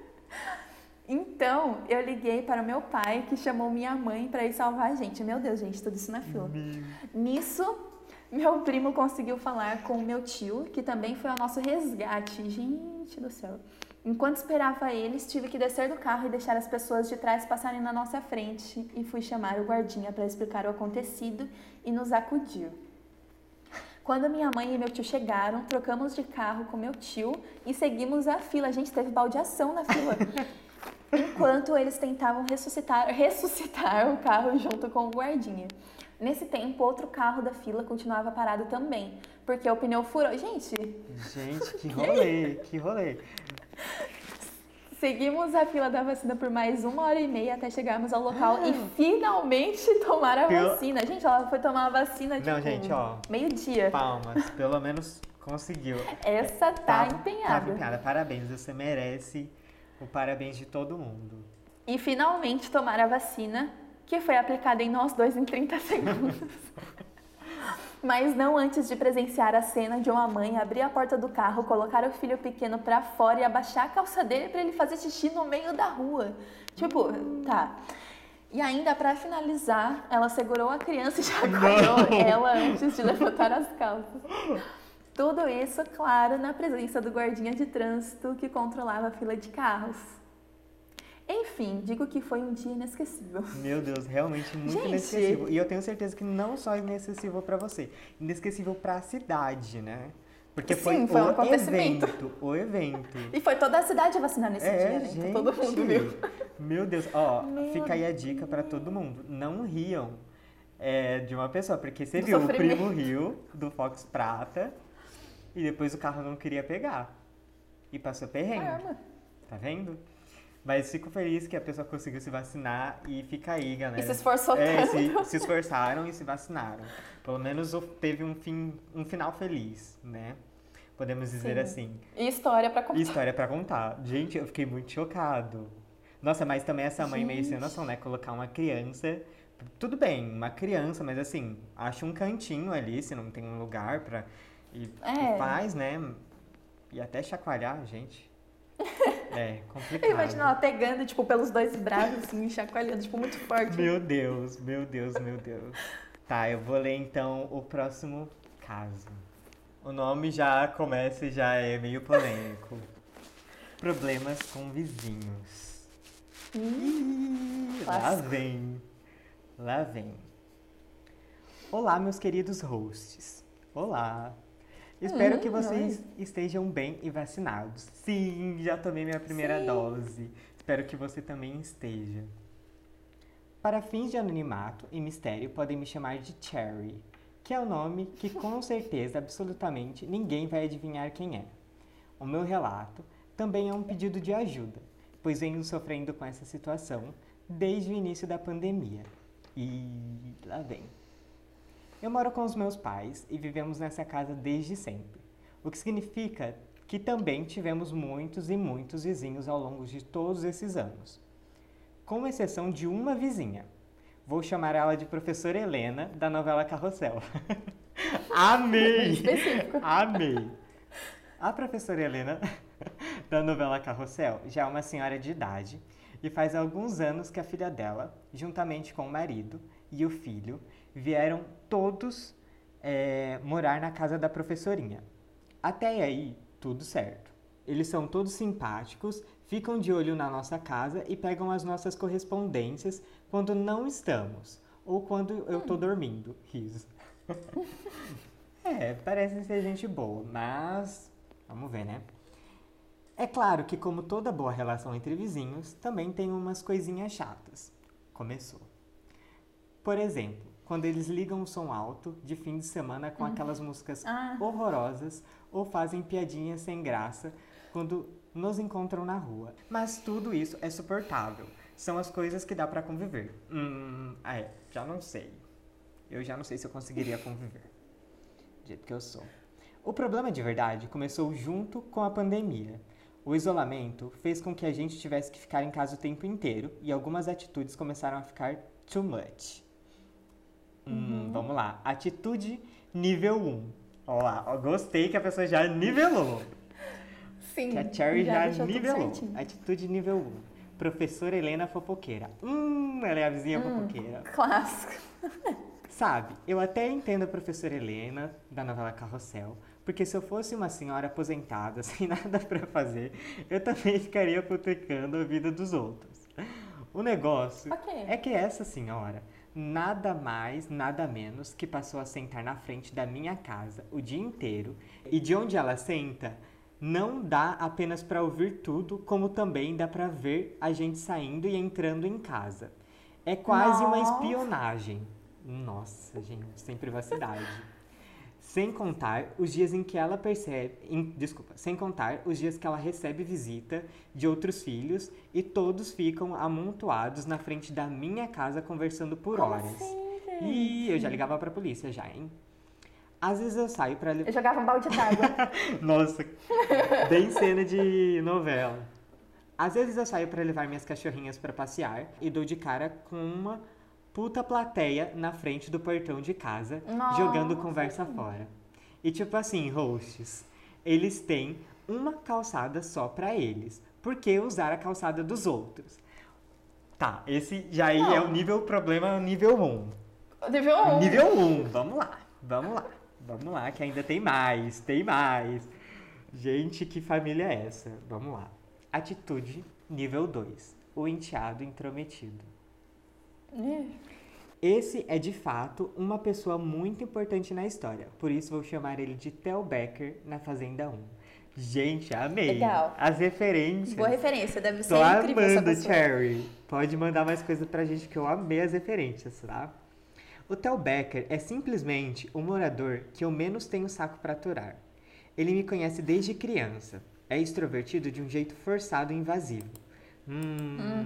S3: Então, eu liguei para o meu pai, que chamou minha mãe para ir salvar a gente. Meu Deus, gente, tudo isso na fila. Nisso, meu primo conseguiu falar com o meu tio, que também foi ao nosso resgate. Gente do céu. Enquanto esperava eles, tive que descer do carro e deixar as pessoas de trás passarem na nossa frente e fui chamar o guardinha para explicar o acontecido e nos acudir. Quando minha mãe e meu tio chegaram, trocamos de carro com meu tio e seguimos a fila. A gente teve baldeação na fila. Enquanto eles tentavam ressuscitar, ressuscitar o carro junto com o guardinha. Nesse tempo, outro carro da fila continuava parado também, porque o pneu furou. Gente,
S2: Gente, que rolê, que rolê.
S3: Seguimos a fila da vacina por mais uma hora e meia até chegarmos ao local e finalmente tomar a
S2: Pelo-
S3: vacina. Gente, ela foi tomar a vacina tipo,
S2: Não, gente, ó.
S3: meio-dia.
S2: Palmas, pelo menos conseguiu.
S3: Essa tá
S2: Tava-
S3: empenhada.
S2: Tava empenhada. Parabéns, você merece o parabéns de todo mundo.
S3: E finalmente tomar a vacina, que foi aplicada em nós dois em 30 segundos. Mas não antes de presenciar a cena de uma mãe abrir a porta do carro, colocar o filho pequeno pra fora e abaixar a calça dele pra ele fazer xixi no meio da rua. Tipo, tá. E ainda pra finalizar, ela segurou a criança e chacoalhou ela antes de levantar as calças. Tudo isso, claro, na presença do guardinha de trânsito que controlava a fila de carros. Enfim, digo que foi um dia inesquecível.
S2: Meu Deus, realmente muito
S3: Gente.
S2: inesquecível. E eu tenho certeza que não só inesquecível pra você, inesquecível pra cidade, né? Porque foi,
S3: Sim, foi um
S2: o evento, o evento.
S3: E foi toda a cidade vacinar nesse
S2: É,
S3: dia, né?
S2: gente.
S3: Então todo mundo viu.
S2: Meu Deus, ó,
S3: Meu
S2: fica aí a dica pra todo mundo. Não riam é, de uma pessoa, porque você
S3: Do
S2: viu, o
S3: sofrimento.
S2: primo riu do Fox Prata e depois o carro não queria pegar. E passou perrengue.
S3: Caramba.
S2: Tá vendo? Mas fico feliz que a pessoa conseguiu se vacinar e fica aí, galera.
S3: E se esforçou
S2: é,
S3: tanto.
S2: se, se esforçaram e se vacinaram. Pelo menos teve um, fim, um final feliz, né? Podemos dizer
S3: Sim.
S2: assim.
S3: E história pra contar.
S2: História pra contar. Gente, eu fiquei muito chocado. Nossa, mas também essa mãe meio sem
S3: Gente.
S2: noção, né? Colocar uma criança. Tudo bem, uma criança, mas assim, acha um cantinho ali, se não tem um lugar pra. E, e
S3: É.
S2: faz, né? E até chacoalhar, gente. É, complicado.
S3: Eu imagino ela pegando, tipo, pelos dois braços, assim, chacoalhando, tipo, muito forte.
S2: Meu Deus, meu Deus, meu Deus. Tá, eu vou ler então o próximo caso. O nome já começa e já é meio polêmico. Problemas com vizinhos. Ih, lá vem. Lá vem. Olá, meus queridos hosts. Olá. Espero
S3: Hum,
S2: que vocês estejam bem e vacinados. Sim, já tomei minha primeira
S3: Sim.
S2: dose. Espero que você também esteja. Para fins de anonimato e mistério, podem me chamar de Cherry, que é o nome que com certeza absolutamente ninguém vai adivinhar quem é. O meu relato também é um pedido de ajuda, pois venho sofrendo com essa situação desde o início da pandemia. E lá vem. Eu moro com os meus pais e vivemos nessa casa desde sempre, o que significa que também tivemos muitos e muitos vizinhos ao longo de todos esses anos com exceção de uma vizinha. Vou chamar ela de professora Helena, da novela Carrossel. Amei! Amei! A professora Helena, da novela Carrossel, já é uma senhora de idade e faz alguns anos que a filha dela, juntamente com o marido e o filho, vieram todos é, morar na casa da professorinha. Até aí, tudo certo. Eles são todos simpáticos, ficam de olho na nossa casa e pegam as nossas correspondências quando não estamos ou quando eu tô dormindo. Riso. é, parecem ser gente boa, mas vamos ver, né? É claro que, como toda boa relação entre vizinhos, também tem umas coisinhas chatas. Começou. Por exemplo, quando eles ligam o som alto de fim de semana com aquelas músicas
S3: Ah.
S2: horrorosas ou fazem piadinhas sem graça quando nos encontram na rua. Mas tudo isso é suportável. São as coisas que dá pra conviver. Hum, ah, é, já não sei. Eu já não sei se eu conseguiria conviver. Do jeito que eu sou. O problema de verdade começou junto com a pandemia. O isolamento fez com que a gente tivesse que ficar em casa o tempo inteiro e algumas atitudes começaram a ficar too much. Hum, vamos lá. Atitude nível 1. Ó lá, ó, gostei que a pessoa já nivelou.
S3: Sim.
S2: Que a Cherry já,
S3: tudo
S2: nivelou. Atitude nível 1. Professora Helena fofoqueira. Hum, ela é a vizinha
S3: Hum.
S2: fofoqueira.
S3: Clássico.
S2: Sabe, eu até entendo a professora Helena, da novela Carrossel, porque se eu fosse uma senhora aposentada, sem nada pra fazer, eu também ficaria apotecando a vida dos outros. O negócio
S3: Ok.
S2: é que essa senhora, nada mais, nada menos, que passou a sentar na frente da minha casa o dia inteiro, e de onde ela senta, não dá apenas pra ouvir tudo, como também dá pra ver a gente saindo e entrando em casa. É quase uma
S3: Nossa.
S2: espionagem. Nossa, gente, sem privacidade. Sem contar os dias em que ela percebe. em- desculpa, sem contar os dias que ela recebe visita de outros filhos e todos ficam amontoados na frente da minha casa conversando por
S3: Como
S2: horas.
S3: assim?
S2: Ih, eu já ligava pra polícia já, hein? Às vezes eu saio pra.
S3: Eu jogava um balde d'água.
S2: Nossa, bem cena de novela. Às vezes eu saio pra levar minhas cachorrinhas pra passear e dou de cara com uma puta plateia na frente do portão de casa,
S3: Nossa.
S2: jogando conversa fora. E tipo assim, hosts, eles têm uma calçada só pra eles. Por que usar a calçada dos outros? Tá, esse já aí é o nível problema nível 1.
S3: Nível 1.
S2: Nível 1, vamos lá, vamos lá, vamos lá, que ainda tem mais, tem mais. Gente, que família é essa? Vamos lá. Atitude nível 2. o enteado intrometido.
S3: Ih,
S2: Esse é de fato uma pessoa muito importante na história, por isso vou chamar ele de Theo Becker na Fazenda 1. Gente, amei!
S3: Legal.
S2: As referências.
S3: Boa referência, deve ser
S2: Tô
S3: incrível essa
S2: amando,
S3: pessoa.
S2: Cherry. Pode mandar mais coisa pra gente que eu amei as referências, tá? O Theo Becker é simplesmente o morador que eu menos tenho saco pra aturar. Ele me conhece desde criança. É extrovertido de um jeito forçado e invasivo. Hum.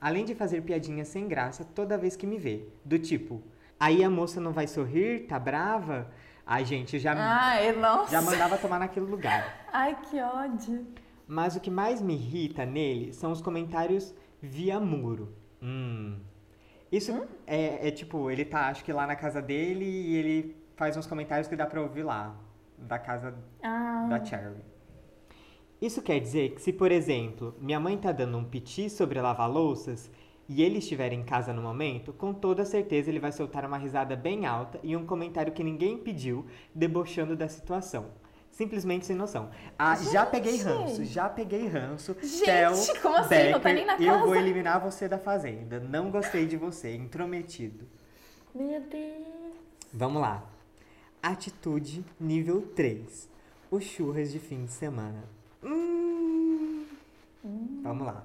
S2: Além de fazer piadinhas sem graça toda vez que me vê. Do tipo, aí a moça não vai sorrir, tá brava? Ai, gente, já,
S3: Ai,
S2: já mandava tomar naquele lugar.
S3: Ai, que ódio.
S2: Mas o que mais me irrita nele são os comentários via muro. Hum. Isso é, é tipo, ele tá, acho que lá na casa dele e ele faz uns comentários que dá pra ouvir lá, da casa
S3: Ah,
S2: da Cherry. Isso quer dizer que se, por exemplo, minha mãe tá dando um piti sobre lavar louças e ele estiver em casa no momento, com toda certeza ele vai soltar uma risada bem alta e um comentário que ninguém pediu, debochando da situação. Simplesmente sem noção. Ah, já peguei
S3: Gente!
S2: ranço, já peguei ranço.
S3: Gente,
S2: Theo
S3: como assim? Não tá nem na
S2: Becker, Eu vou
S3: casa.
S2: eliminar você da fazenda. Não gostei de você, intrometido.
S3: meu Deus.
S2: Vamos lá. Atitude nível 3. O churras de fim de semana. Hum. Vamos lá.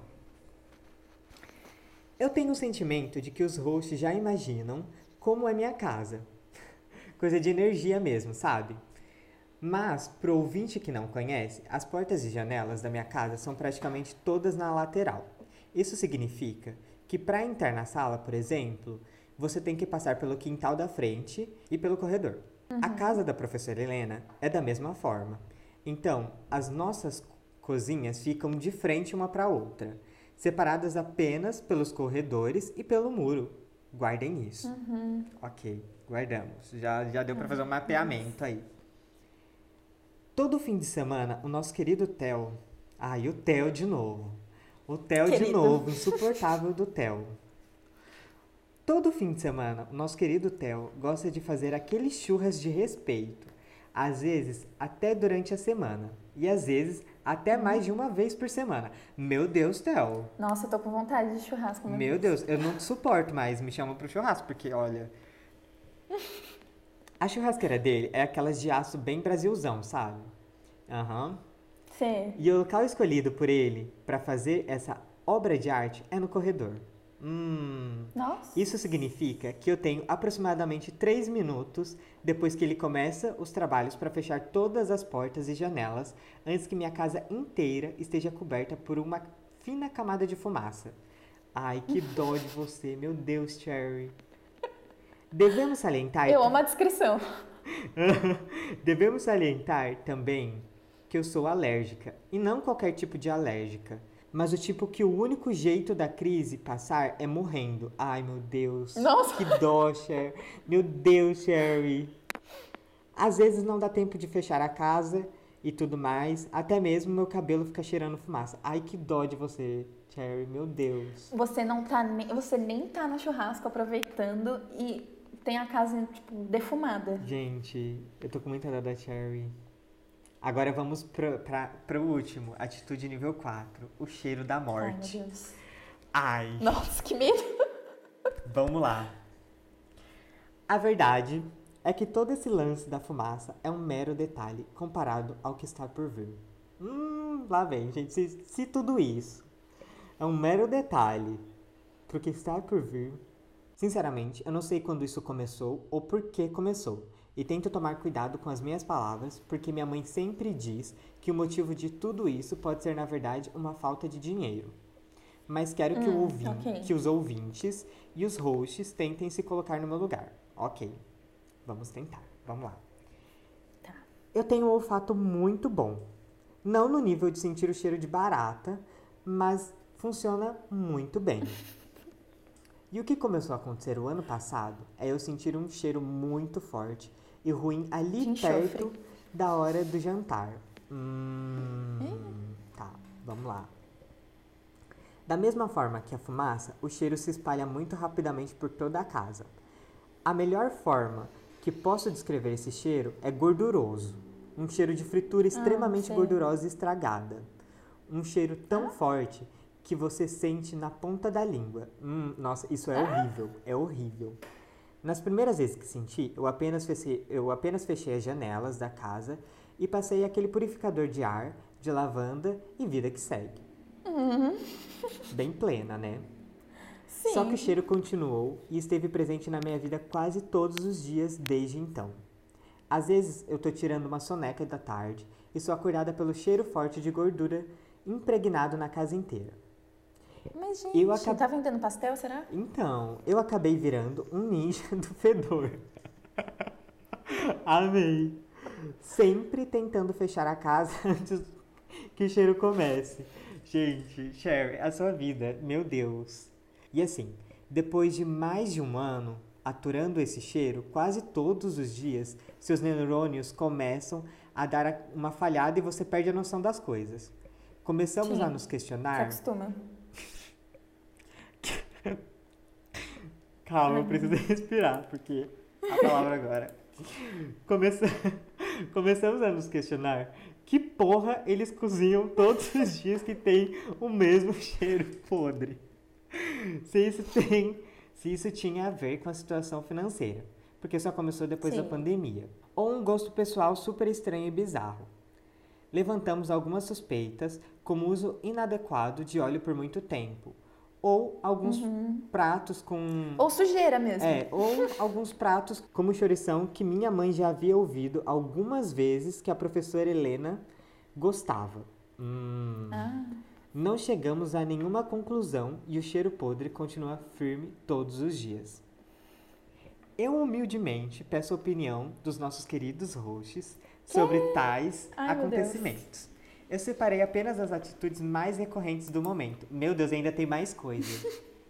S2: Eu tenho o sentimento de que os hosts já imaginam como é minha casa. Coisa de energia mesmo, sabe? Mas, pro ouvinte que não conhece, as portas e janelas da minha casa são praticamente todas na lateral. Isso significa que para entrar na sala, por exemplo, você tem que passar pelo quintal da frente e pelo corredor. A casa da professora Helena é da mesma forma. Então, as nossas cozinhas ficam de frente uma para outra, separadas apenas pelos corredores e pelo muro. Guardem isso. Ok, guardamos. Já, já deu para fazer um mapeamento aí. Todo fim de semana, o nosso querido Theo. Ai, o Theo de novo. O Theo de
S3: Querido.
S2: novo, insuportável do Theo. Todo fim de semana, o nosso querido Theo gosta de fazer aqueles churras de respeito. Às vezes, até durante a semana. E às vezes, até mais de uma vez por semana. Meu Deus, Theo.
S3: Nossa, eu tô com vontade de churrasco. né?
S2: Meu Deus, eu não suporto mais. Me chama pro churrasco, porque olha. A churrasqueira dele é aquelas de aço bem brasilzão, sabe? Aham.
S3: Sim.
S2: E o local escolhido por ele para fazer essa obra de arte é no corredor. Hum.
S3: Nossa.
S2: Isso significa que eu tenho aproximadamente 3 minutos depois que ele começa os trabalhos para fechar todas as portas e janelas antes que minha casa inteira esteja coberta por uma fina camada de fumaça. Ai, que dó de você, meu Deus, Cherry. Devemos salientar
S3: Eu amo a descrição.
S2: Devemos salientar também que eu sou alérgica, e não qualquer tipo de alérgica, mas o tipo que o único jeito da crise passar é morrendo. Ai, meu Deus.
S3: Nossa.
S2: Que dó, Cher. Meu Deus, Sherry. Às vezes não dá tempo de fechar a casa e tudo mais, até mesmo meu cabelo fica cheirando fumaça. Ai, que dó de você, Cherry. Meu Deus.
S3: Você não tá nem, você nem tá no churrasco aproveitando e tem a casa tipo defumada.
S2: Gente, eu tô com muita dó da Cherry. Agora vamos pra, pro último, atitude nível 4, o cheiro da
S3: Ai, meu
S2: morte.
S3: Deus.
S2: Ai,
S3: Nossa, que medo.
S2: vamos lá. A verdade é que todo esse lance da fumaça é um mero detalhe comparado ao que está por vir. Hum, lá vem, gente. Se, se tudo isso é um mero detalhe pro que está por vir, sinceramente, eu não sei quando isso começou ou por que começou. E tento tomar cuidado com as minhas palavras, porque minha mãe sempre diz que o motivo de tudo isso pode ser, na verdade, uma falta de dinheiro. Mas quero que,
S3: Hum,
S2: ouvin-
S3: ok.
S2: que os ouvintes e os hosts tentem se colocar no meu lugar. Ok, vamos tentar. Vamos lá.
S3: Tá.
S2: Eu tenho um olfato muito bom. Não no nível de sentir o cheiro de barata, mas funciona muito bem. E o que começou a acontecer o ano passado é eu sentir um cheiro muito forte e ruim ali perto da hora do jantar. Hum, tá, vamos lá. Da mesma forma que a fumaça, o cheiro se espalha muito rapidamente por toda a casa. A melhor forma que posso descrever esse cheiro é gorduroso. Um cheiro de fritura extremamente
S3: sei.
S2: gordurosa e estragada. Um cheiro tão forte que você sente na ponta da língua. Hum, nossa, isso é
S3: Ah.
S2: horrível, é horrível. Nas primeiras vezes que senti, eu apenas, fechei, eu apenas fechei as janelas da casa e passei aquele purificador de ar, de lavanda e vida que segue. Bem plena, né?
S3: Sim.
S2: Só que o cheiro continuou e esteve presente na minha vida quase todos os dias desde então. Às vezes eu tô tirando uma soneca da tarde e sou acordada pelo cheiro forte de gordura impregnado na casa inteira.
S3: Mas, gente,
S2: Eu acab-
S3: tá vendendo pastel, será?
S2: Então, eu acabei virando um ninja do fedor. Amei. Sempre tentando fechar a casa antes que o cheiro comece. Gente, Sherry, a sua vida, meu Deus. E assim, depois de mais de um ano aturando esse cheiro, quase todos os dias, seus neurônios começam a dar uma falhada e você perde a noção das coisas. Começamos
S3: Sim.
S2: a nos
S3: Se
S2: questionar.
S3: acostuma.
S2: Calma, eu preciso respirar, porque a palavra agora. Começa... Começamos a nos questionar que porra eles cozinham todos os dias que tem o mesmo cheiro podre. Se isso tem. Se isso tinha a ver com a situação financeira. Porque só começou depois da
S3: Sim.
S2: pandemia. Ou um gosto pessoal super estranho e bizarro. Levantamos algumas suspeitas, como uso inadequado de óleo por muito tempo. Ou alguns pratos com.
S3: Ou sujeira mesmo.
S2: É, ou alguns pratos como chourição que minha mãe já havia ouvido algumas vezes que a professora Helena gostava. Hum.
S3: Ah.
S2: Não chegamos a nenhuma conclusão e o cheiro podre continua firme todos os dias. Eu humildemente peço a opinião dos nossos queridos hosts sobre tais
S3: Ai,
S2: acontecimentos. Eu separei apenas as atitudes mais recorrentes do momento. Meu Deus, ainda tem mais coisa.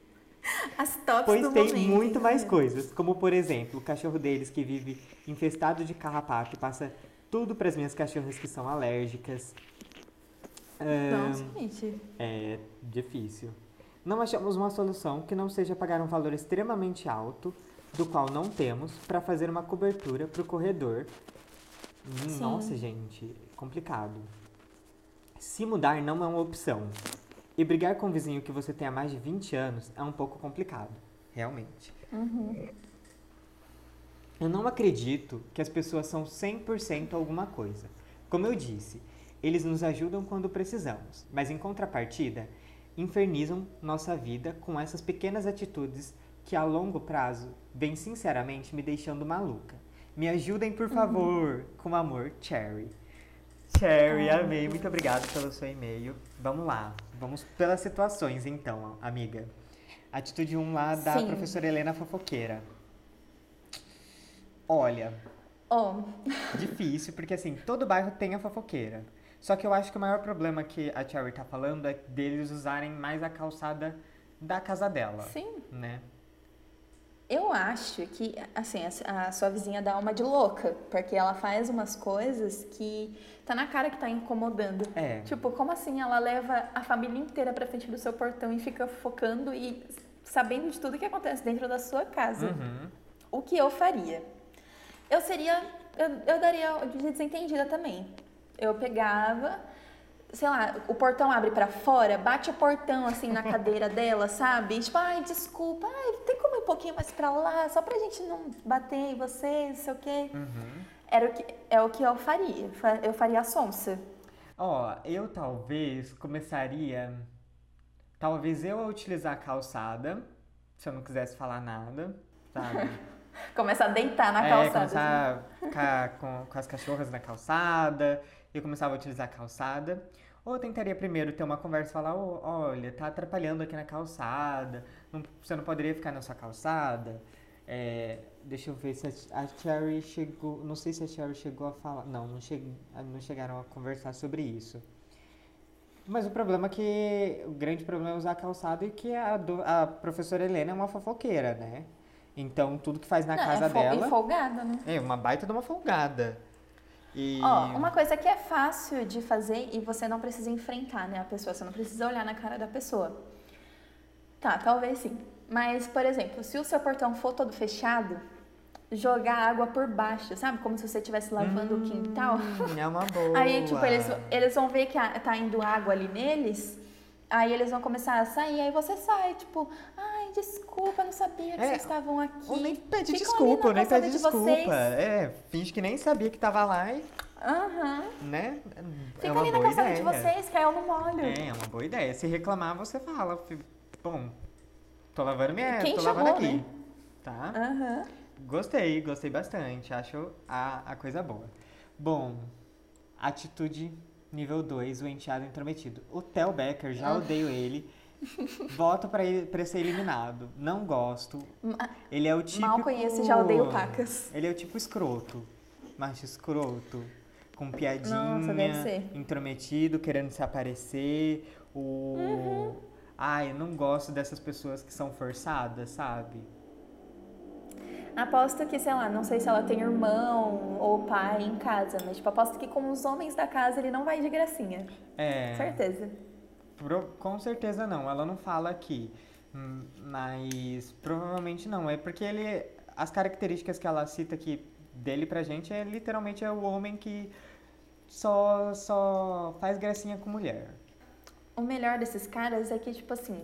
S3: As tops
S2: Pois
S3: do
S2: tem
S3: momento,
S2: muito mais coisas, como por exemplo, o cachorro deles que vive infestado de carrapato e passa tudo para as minhas cachorras que são alérgicas.
S3: Nossa, gente.
S2: é difícil. Não achamos uma solução que não seja pagar um valor extremamente alto, do qual não temos, para fazer uma cobertura para o corredor. Hum. Nossa, gente, complicado. Se mudar não é uma opção. E brigar com um vizinho que você tem há mais de 20 anos é um pouco complicado, realmente. Eu não acredito que as pessoas são 100% alguma coisa. Como eu disse, eles nos ajudam quando precisamos, mas em contrapartida, infernizam nossa vida com essas pequenas atitudes que a longo prazo vêm sinceramente me deixando maluca. Me ajudem, por favor, com amor, Cherry. Cherry, amei. Muito obrigado pelo seu e-mail. Vamos lá. Vamos pelas situações, então, amiga. Atitude 1 lá da
S3: Sim.
S2: professora Helena Fofoqueira. Olha,
S3: Ó,
S2: difícil, porque assim, todo bairro tem a fofoqueira. Só que eu acho que o maior problema que a Cherry tá falando é deles usarem mais a calçada da casa dela.
S3: sim.
S2: Né?
S3: Eu acho que, assim, a, a sua vizinha dá uma de louca, porque ela faz umas coisas que tá na cara que tá incomodando.
S2: É.
S3: Tipo, como assim ela leva a família inteira pra frente do seu portão e fica focando e sabendo de tudo que acontece dentro da sua casa?
S2: Uhum.
S3: O que eu faria? Eu seria. Eu, eu daria de desentendida também. Eu pegava, sei lá, o portão abre pra fora, bate o portão assim na cadeira dela, sabe? E, tipo, ai, desculpa, ai, tem como ir um pouquinho mais pra lá, só pra gente não bater em você, não sei o quê.
S2: Uhum.
S3: Era o que, é o que eu faria. Fa- Eu faria a sonsa.
S2: Ó, eu talvez começaria. Talvez eu a utilizar a calçada, se eu não quisesse falar nada, sabe?
S3: Começar a deitar na
S2: é,
S3: calçada. assim.
S2: começar a ficar com, com as cachorras na calçada, eu começava a utilizar a calçada. Ou eu tentaria primeiro ter uma conversa e falar, "Ô, olha, tá atrapalhando aqui na calçada, não- você não poderia ficar na sua calçada? É, deixa eu ver se a, a Cherry chegou, não sei se a Cherry chegou a falar, não, não, che, não chegaram a conversar sobre isso. Mas o problema é que, o grande problema é usar a calçada e que a, do- a professora Helena é uma fofoqueira, né? Então, tudo que faz na
S3: Não,
S2: casa
S3: é fo-
S2: dela...
S3: E folgada, né?
S2: É, uma baita de uma folgada. E...
S3: Ó, uma coisa que é fácil de fazer e você não precisa enfrentar, né, a pessoa, você não precisa olhar na cara da pessoa. Tá, talvez sim. Mas, por exemplo, se o seu portão for todo fechado, jogar água por baixo, sabe? Como se você estivesse lavando o quintal.
S2: Hum, é uma boa.
S3: Aí, tipo, eles, eles vão ver que tá indo água ali neles, Aí eles vão começar a sair, aí você sai, tipo, ai, desculpa, não sabia que
S2: É,
S3: vocês estavam aqui.
S2: Ou nem pede
S3: Ficam
S2: desculpa, nem pede
S3: de
S2: desculpa.
S3: vocês.
S2: É, finge que nem sabia que tava lá e,
S3: Aham.
S2: né?
S3: Fica
S2: é uma
S3: ali na calçada
S2: ideia.
S3: de vocês, eu não molho.
S2: É, é uma boa ideia. Se reclamar, você fala, bom, tô lavando minha,
S3: Quem
S2: tô
S3: chamou,
S2: lavando aqui.
S3: né?
S2: Tá?
S3: Aham.
S2: Gostei, gostei bastante. Acho a, a coisa boa. Bom, atitude nível 2, o enteado intrometido. O Theo Becker, já odeio ele. Voto pra, ele, pra ser eliminado. Não gosto.
S3: Ma-
S2: Ele é o tipo.
S3: Mal conheço já odeio pacas.
S2: Ele é o tipo escroto. Macho escroto. Com piadinha.
S3: Nossa, deve ser.
S2: Intrometido, querendo se aparecer. O.
S3: Uhum.
S2: Ai, eu não gosto dessas pessoas que são forçadas, sabe?
S3: Aposto que, sei lá, não sei se ela tem irmão ou pai em casa, mas tipo, aposto que com os homens da casa ele não vai de gracinha.
S2: É.
S3: Certeza.
S2: Com certeza não, ela não fala aqui. Hum, Mas provavelmente não. É porque ele. As características que ela cita aqui dele pra gente é literalmente é o homem que só, só faz gracinha com mulher.
S3: O melhor desses caras é que, tipo assim,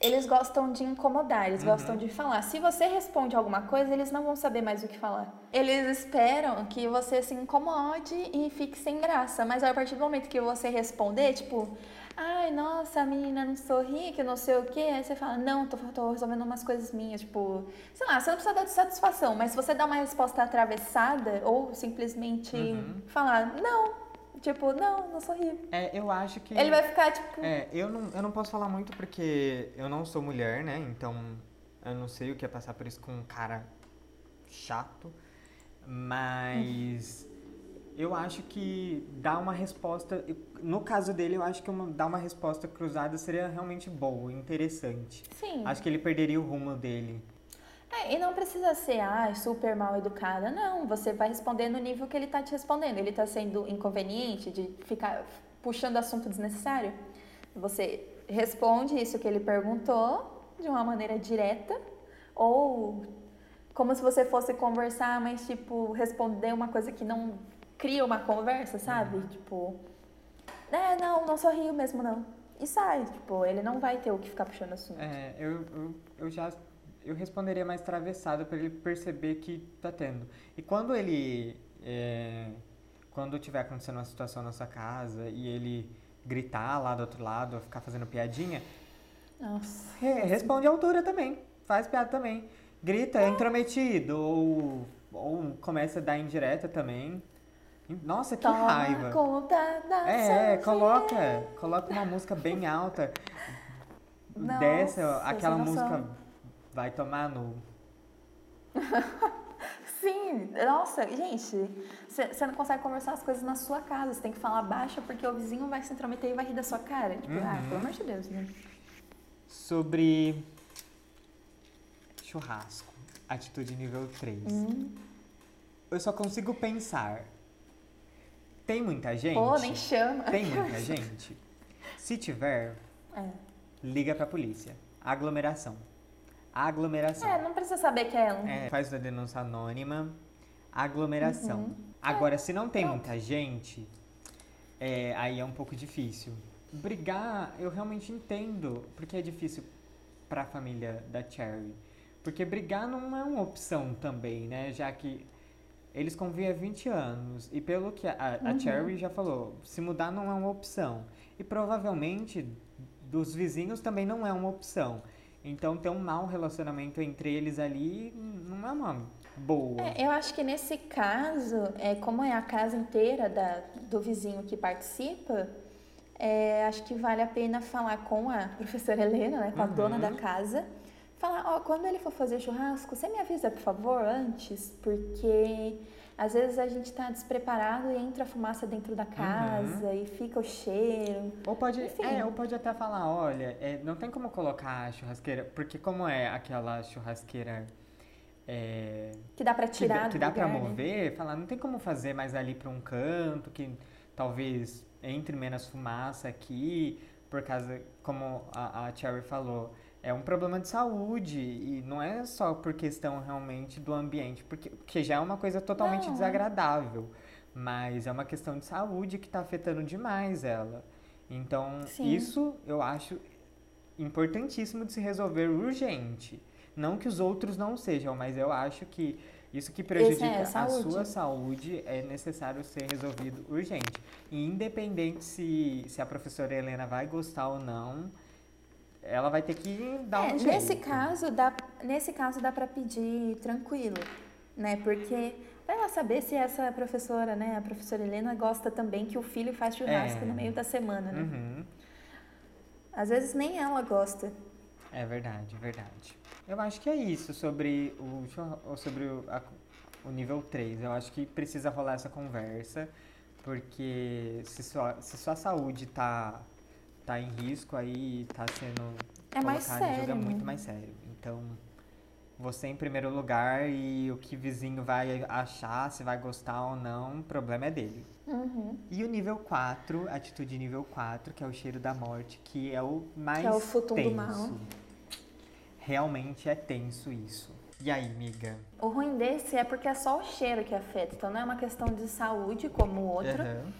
S3: eles gostam de incomodar, eles gostam de falar. Se você responde alguma coisa, eles não vão saber mais o que falar. Eles esperam que você se incomode e fique sem graça, mas a partir do momento que você responder, tipo, ai, nossa, a menina não sorri, que não sei o quê, aí você fala, não, tô, tô resolvendo umas coisas minhas, tipo, sei lá, você não precisa dar satisfação, mas se você dá uma resposta atravessada ou simplesmente falar, não, tipo, não, não sorri.
S2: É, eu acho que.
S3: Ele vai ficar, tipo,
S2: É, eu não, eu não posso falar muito porque eu não sou mulher, né? Então eu não sei o que é passar por isso com um cara chato. Mas eu acho que dar uma resposta. No caso dele, eu acho que uma, dar uma resposta cruzada seria realmente boa, interessante.
S3: sim.
S2: Acho que ele perderia o rumo dele.
S3: É, e não precisa ser, ah, super mal educada. Não, você vai responder no nível que ele tá te respondendo. Ele tá sendo inconveniente de ficar puxando assunto desnecessário. Você responde isso que ele perguntou de uma maneira direta ou como se você fosse conversar, mas tipo, responder uma coisa que não cria uma conversa, sabe? Tipo, é, não, não sorrio mesmo não. E sai, tipo, ele não vai ter o que ficar puxando assunto.
S2: É, eu, eu, eu já eu responderia mais travessado para ele perceber que tá tendo. E quando ele é, quando tiver acontecendo uma situação na sua casa e ele gritar lá do outro lado ou ficar fazendo piadinha,
S3: Nossa.
S2: re- responde à altura também. Faz piada também. Grita, é intrometido ou ou começa a dar indireta também. Nossa, que
S3: Toma
S2: raiva.
S3: conta da
S2: É, é, coloca, coloca uma música bem alta.
S3: Nossa,
S2: Dessa, aquela música vai tomar no.
S3: Sim, nossa, gente, você não consegue conversar as coisas na sua casa, você tem que falar baixo porque o vizinho vai se intrometer e vai rir da sua cara. Tipo, ah,
S2: Uhum.
S3: pelo amor de Deus, né?
S2: Sobre churrasco, atitude nível 3.
S3: Hum.
S2: Eu só consigo pensar. Tem muita gente?
S3: Pô, nem chama.
S2: Tem muita gente? Se tiver,
S3: É.
S2: liga pra polícia. Aglomeração. Aglomeração.
S3: É, não precisa saber que é ela.
S2: É, faz a denúncia anônima, aglomeração.
S3: Uhum.
S2: Agora, se não tem muita gente, é, aí é um pouco difícil. Brigar, eu realmente entendo porque é difícil pra família da Cherry. Porque brigar não é uma opção também, né? Já que eles convivem há 20 anos. E pelo que a, a
S3: Uhum.
S2: Cherry já falou, se mudar não é uma opção. E provavelmente dos vizinhos também não é uma opção. Então ter um mau relacionamento entre eles ali não é uma boa.
S3: É, eu acho que nesse caso, é, como é a casa inteira da, do vizinho que participa, é, acho que vale a pena falar com a professora Helena, né, com a
S2: Uhum.
S3: dona da casa. Falar, ó, quando ele for fazer churrasco, você me avisa, por favor, antes, porque às vezes a gente tá despreparado e entra fumaça dentro da casa e fica o cheiro.
S2: Ou pode,
S3: Enfim.
S2: é, ou pode até falar, olha, é, não tem como colocar a churrasqueira, porque como é aquela churrasqueira é,
S3: Que dá
S2: que,
S3: tirar do
S2: que dá
S3: lugar, né?
S2: mover, falar, não tem como fazer mais ali pra um canto, que talvez entre menos fumaça aqui, por causa, como a, a Cherry falou, é um problema de saúde e não é só por questão realmente do ambiente, porque, porque já é uma coisa totalmente
S3: Não, é.
S2: desagradável, mas é uma questão de saúde que tá afetando demais ela. Então,
S3: Sim.
S2: isso eu acho importantíssimo de se resolver urgente. Não que os outros não sejam, mas eu acho que isso que prejudica
S3: é,
S2: a
S3: saúde.
S2: sua saúde é necessário ser resolvido urgente. E independente se, se a professora Helena vai gostar ou não, ela vai ter que dar
S3: É,
S2: um
S3: nesse
S2: jeito.
S3: caso dá, nesse caso dá para pedir tranquilo, né? Porque vai lá saber se essa professora, né, a professora Helena gosta também que o filho faz churrasco
S2: É.
S3: no meio da semana, né?
S2: Uhum.
S3: Às vezes nem ela gosta.
S2: É verdade, verdade. Eu acho que é isso sobre o, sobre o, a- o nível 3. Eu acho que precisa rolar essa conversa, porque se sua, se sua saúde tá, tá em risco, aí tá sendo
S3: É mais
S2: colocado em jogo, é
S3: sério,
S2: muito mais sério. Então, você em primeiro lugar e o que vizinho vai achar, se vai gostar ou não, o problema é dele.
S3: Uhum.
S2: E o nível 4, atitude nível 4, que é o cheiro da morte, que é o mais
S3: Que é o futum do
S2: tenso.
S3: mal.
S2: Realmente é tenso isso. E aí, miga?
S3: O ruim desse é porque é só o cheiro que afeta, então não é uma questão de saúde como o outro.
S2: Aham.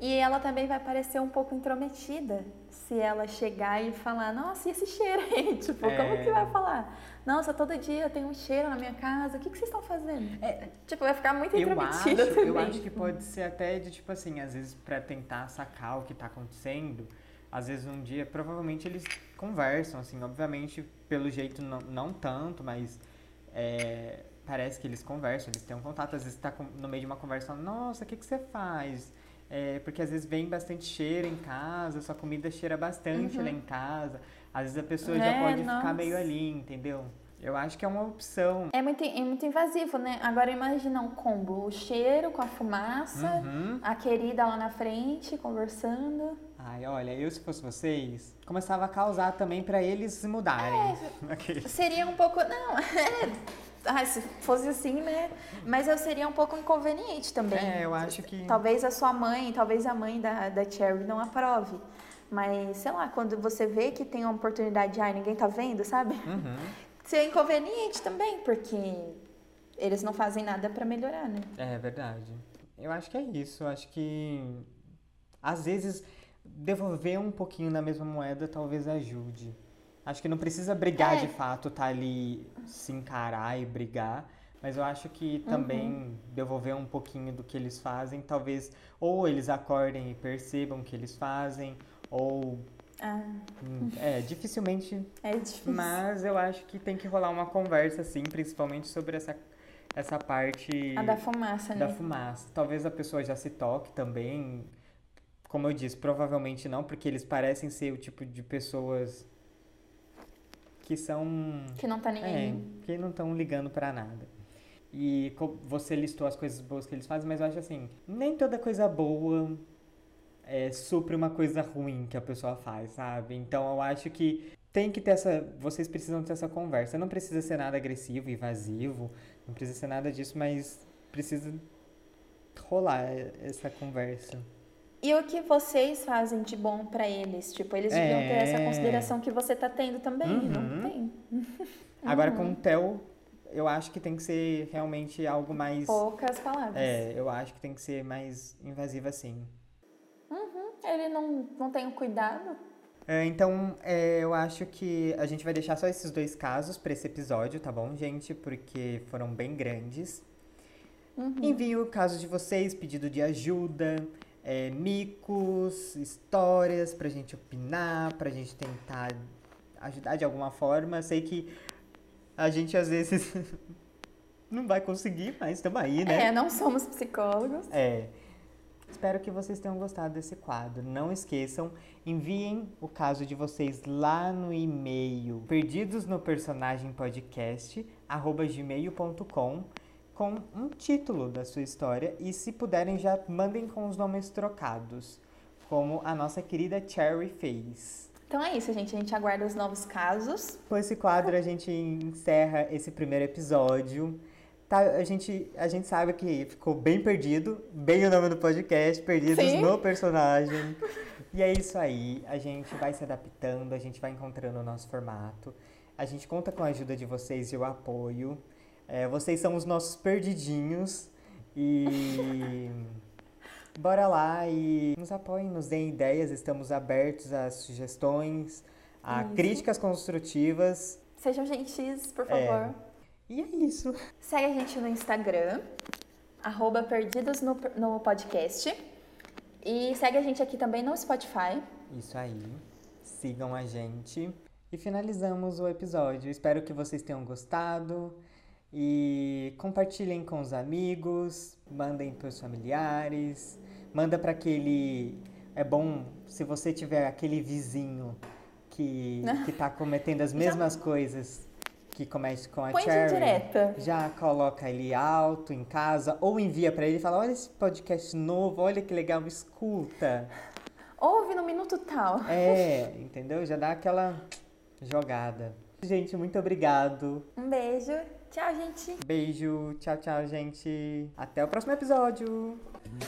S3: E ela também vai parecer um pouco intrometida se ela chegar e falar, nossa, e esse cheiro aí? Tipo, como
S2: É.
S3: que vai falar? Nossa, todo dia tem um cheiro na minha casa, o que, que vocês estão fazendo?
S2: É,
S3: Tipo, vai ficar muito intrometida também.
S2: eu acho que pode ser até de tipo assim, às vezes pra tentar sacar o que tá acontecendo, às vezes um dia, provavelmente eles conversam, assim, obviamente, pelo jeito não, não tanto, mas é, parece que eles conversam, eles têm um contato, às vezes tá com- no meio de uma conversa, nossa, o que, que você faz? É, porque às vezes vem bastante cheiro em casa, sua comida cheira bastante lá em casa, às vezes a pessoa já
S3: Uhum. É,
S2: pode ficar
S3: nossa.
S2: meio ali, entendeu? Eu acho que é uma opção.
S3: É muito, é muito invasivo, né? Agora imagina um combo, o cheiro com a fumaça,
S2: Uhum.
S3: a querida lá na frente, conversando.
S2: Ai, olha, eu se fosse vocês, começava a causar também pra eles mudarem.
S3: É.
S2: Aqueles.
S3: Seria um pouco. Não, é. Ai, se fosse assim, né? Mas eu seria um pouco inconveniente também.
S2: É, eu acho que.
S3: Talvez a sua mãe, talvez a mãe da, da Cherry não aprove. Mas, sei lá, quando você vê que tem uma oportunidade, ai, ninguém tá vendo, sabe?
S2: Uhum.
S3: Ser inconveniente também, porque eles não fazem nada pra melhorar, né?
S2: É verdade. Eu acho que é isso. Eu acho que às vezes devolver um pouquinho na mesma moeda talvez ajude. Acho que não precisa brigar
S3: É.
S2: de fato, tá ali se encarar e brigar. Mas eu acho que também devolver um pouquinho do que eles fazem, talvez ou eles acordem e percebam o que eles fazem, ou
S3: Ah,
S2: hum, é, dificilmente
S3: é difícil.
S2: Mas eu acho que tem que rolar uma conversa, assim, principalmente sobre essa, essa parte
S3: A da fumaça,
S2: da
S3: né?
S2: fumaça. Talvez a pessoa já se toque também. Como eu disse, provavelmente não, porque eles parecem ser o tipo de pessoas que são.
S3: Que não tá nem
S2: É, que não estão ligando pra nada. E você listou as coisas boas que eles fazem, mas eu acho assim, nem toda coisa boa é, supre uma coisa ruim que a pessoa faz, sabe? Então eu acho que tem que ter essa. Vocês precisam ter essa conversa. Não precisa ser nada agressivo, invasivo, não precisa ser nada disso, mas precisa rolar essa conversa.
S3: E o que vocês fazem de bom pra eles? Tipo, eles deviam ter essa
S2: É.
S3: consideração que você tá tendo também.
S2: Uhum.
S3: Não tem.
S2: Agora com o Theo, eu acho que tem que ser realmente algo mais.
S3: Poucas palavras.
S2: É, eu acho que tem que ser mais invasivo assim.
S3: Ele não, não tem o cuidado.
S2: É, então, é, eu acho que a gente vai deixar só esses dois casos pra esse episódio, tá bom, gente? Porque foram bem grandes. Envie o caso de vocês, pedido de ajuda, é, micos, histórias pra gente opinar, pra gente tentar ajudar de alguma forma. Sei que a gente às vezes não vai conseguir, mas estamos aí, né?
S3: É, não somos psicólogos.
S2: É. Espero que vocês tenham gostado desse quadro. Não esqueçam, enviem o caso de vocês lá no e-mail perdidos no personagem podcast gmail.com com um título da sua história e se puderem já mandem com os nomes trocados, como a nossa querida Cherry fez.
S3: Então é isso, gente. A gente aguarda os novos casos.
S2: Com esse quadro a gente encerra esse primeiro episódio. Tá, a, gente, a gente sabe que ficou bem perdido, bem o nome do podcast, Perdidos
S3: Sim.
S2: no Personagem. E é isso aí, a gente vai se adaptando, a gente vai encontrando o nosso formato. A gente conta com a ajuda de vocês e o apoio. É, vocês são os nossos perdidinhos e Bora lá e nos apoiem, nos deem ideias, estamos abertos a sugestões, a críticas construtivas.
S3: Sejam gentis, por
S2: É.
S3: favor.
S2: E é isso.
S3: Segue a gente no Instagram, arroba Perdidos no, no Podcast. E segue a gente aqui também no Spotify.
S2: Isso aí. Sigam a gente. E finalizamos o episódio. Espero que vocês tenham gostado. E compartilhem com os amigos, mandem para os familiares, manda para aquele. É bom se você tiver aquele vizinho que, que tá cometendo as mesmas coisas que comete com a
S3: Põe
S2: Cherry.
S3: direta.
S2: Já coloca ele alto em casa ou envia para ele e fala: Olha esse podcast novo, olha que legal, escuta.
S3: Ouve no minuto tal.
S2: É, entendeu? Já dá aquela jogada. Gente, muito obrigado.
S3: Um beijo. Tchau, gente.
S2: Beijo, tchau, tchau, gente. Até o próximo episódio.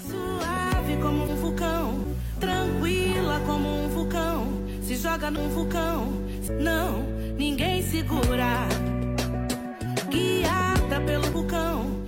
S1: Suave como um vulcão, tranquila como um vulcão. Se joga num vulcão, não, ninguém segura. Guiada pelo vulcão,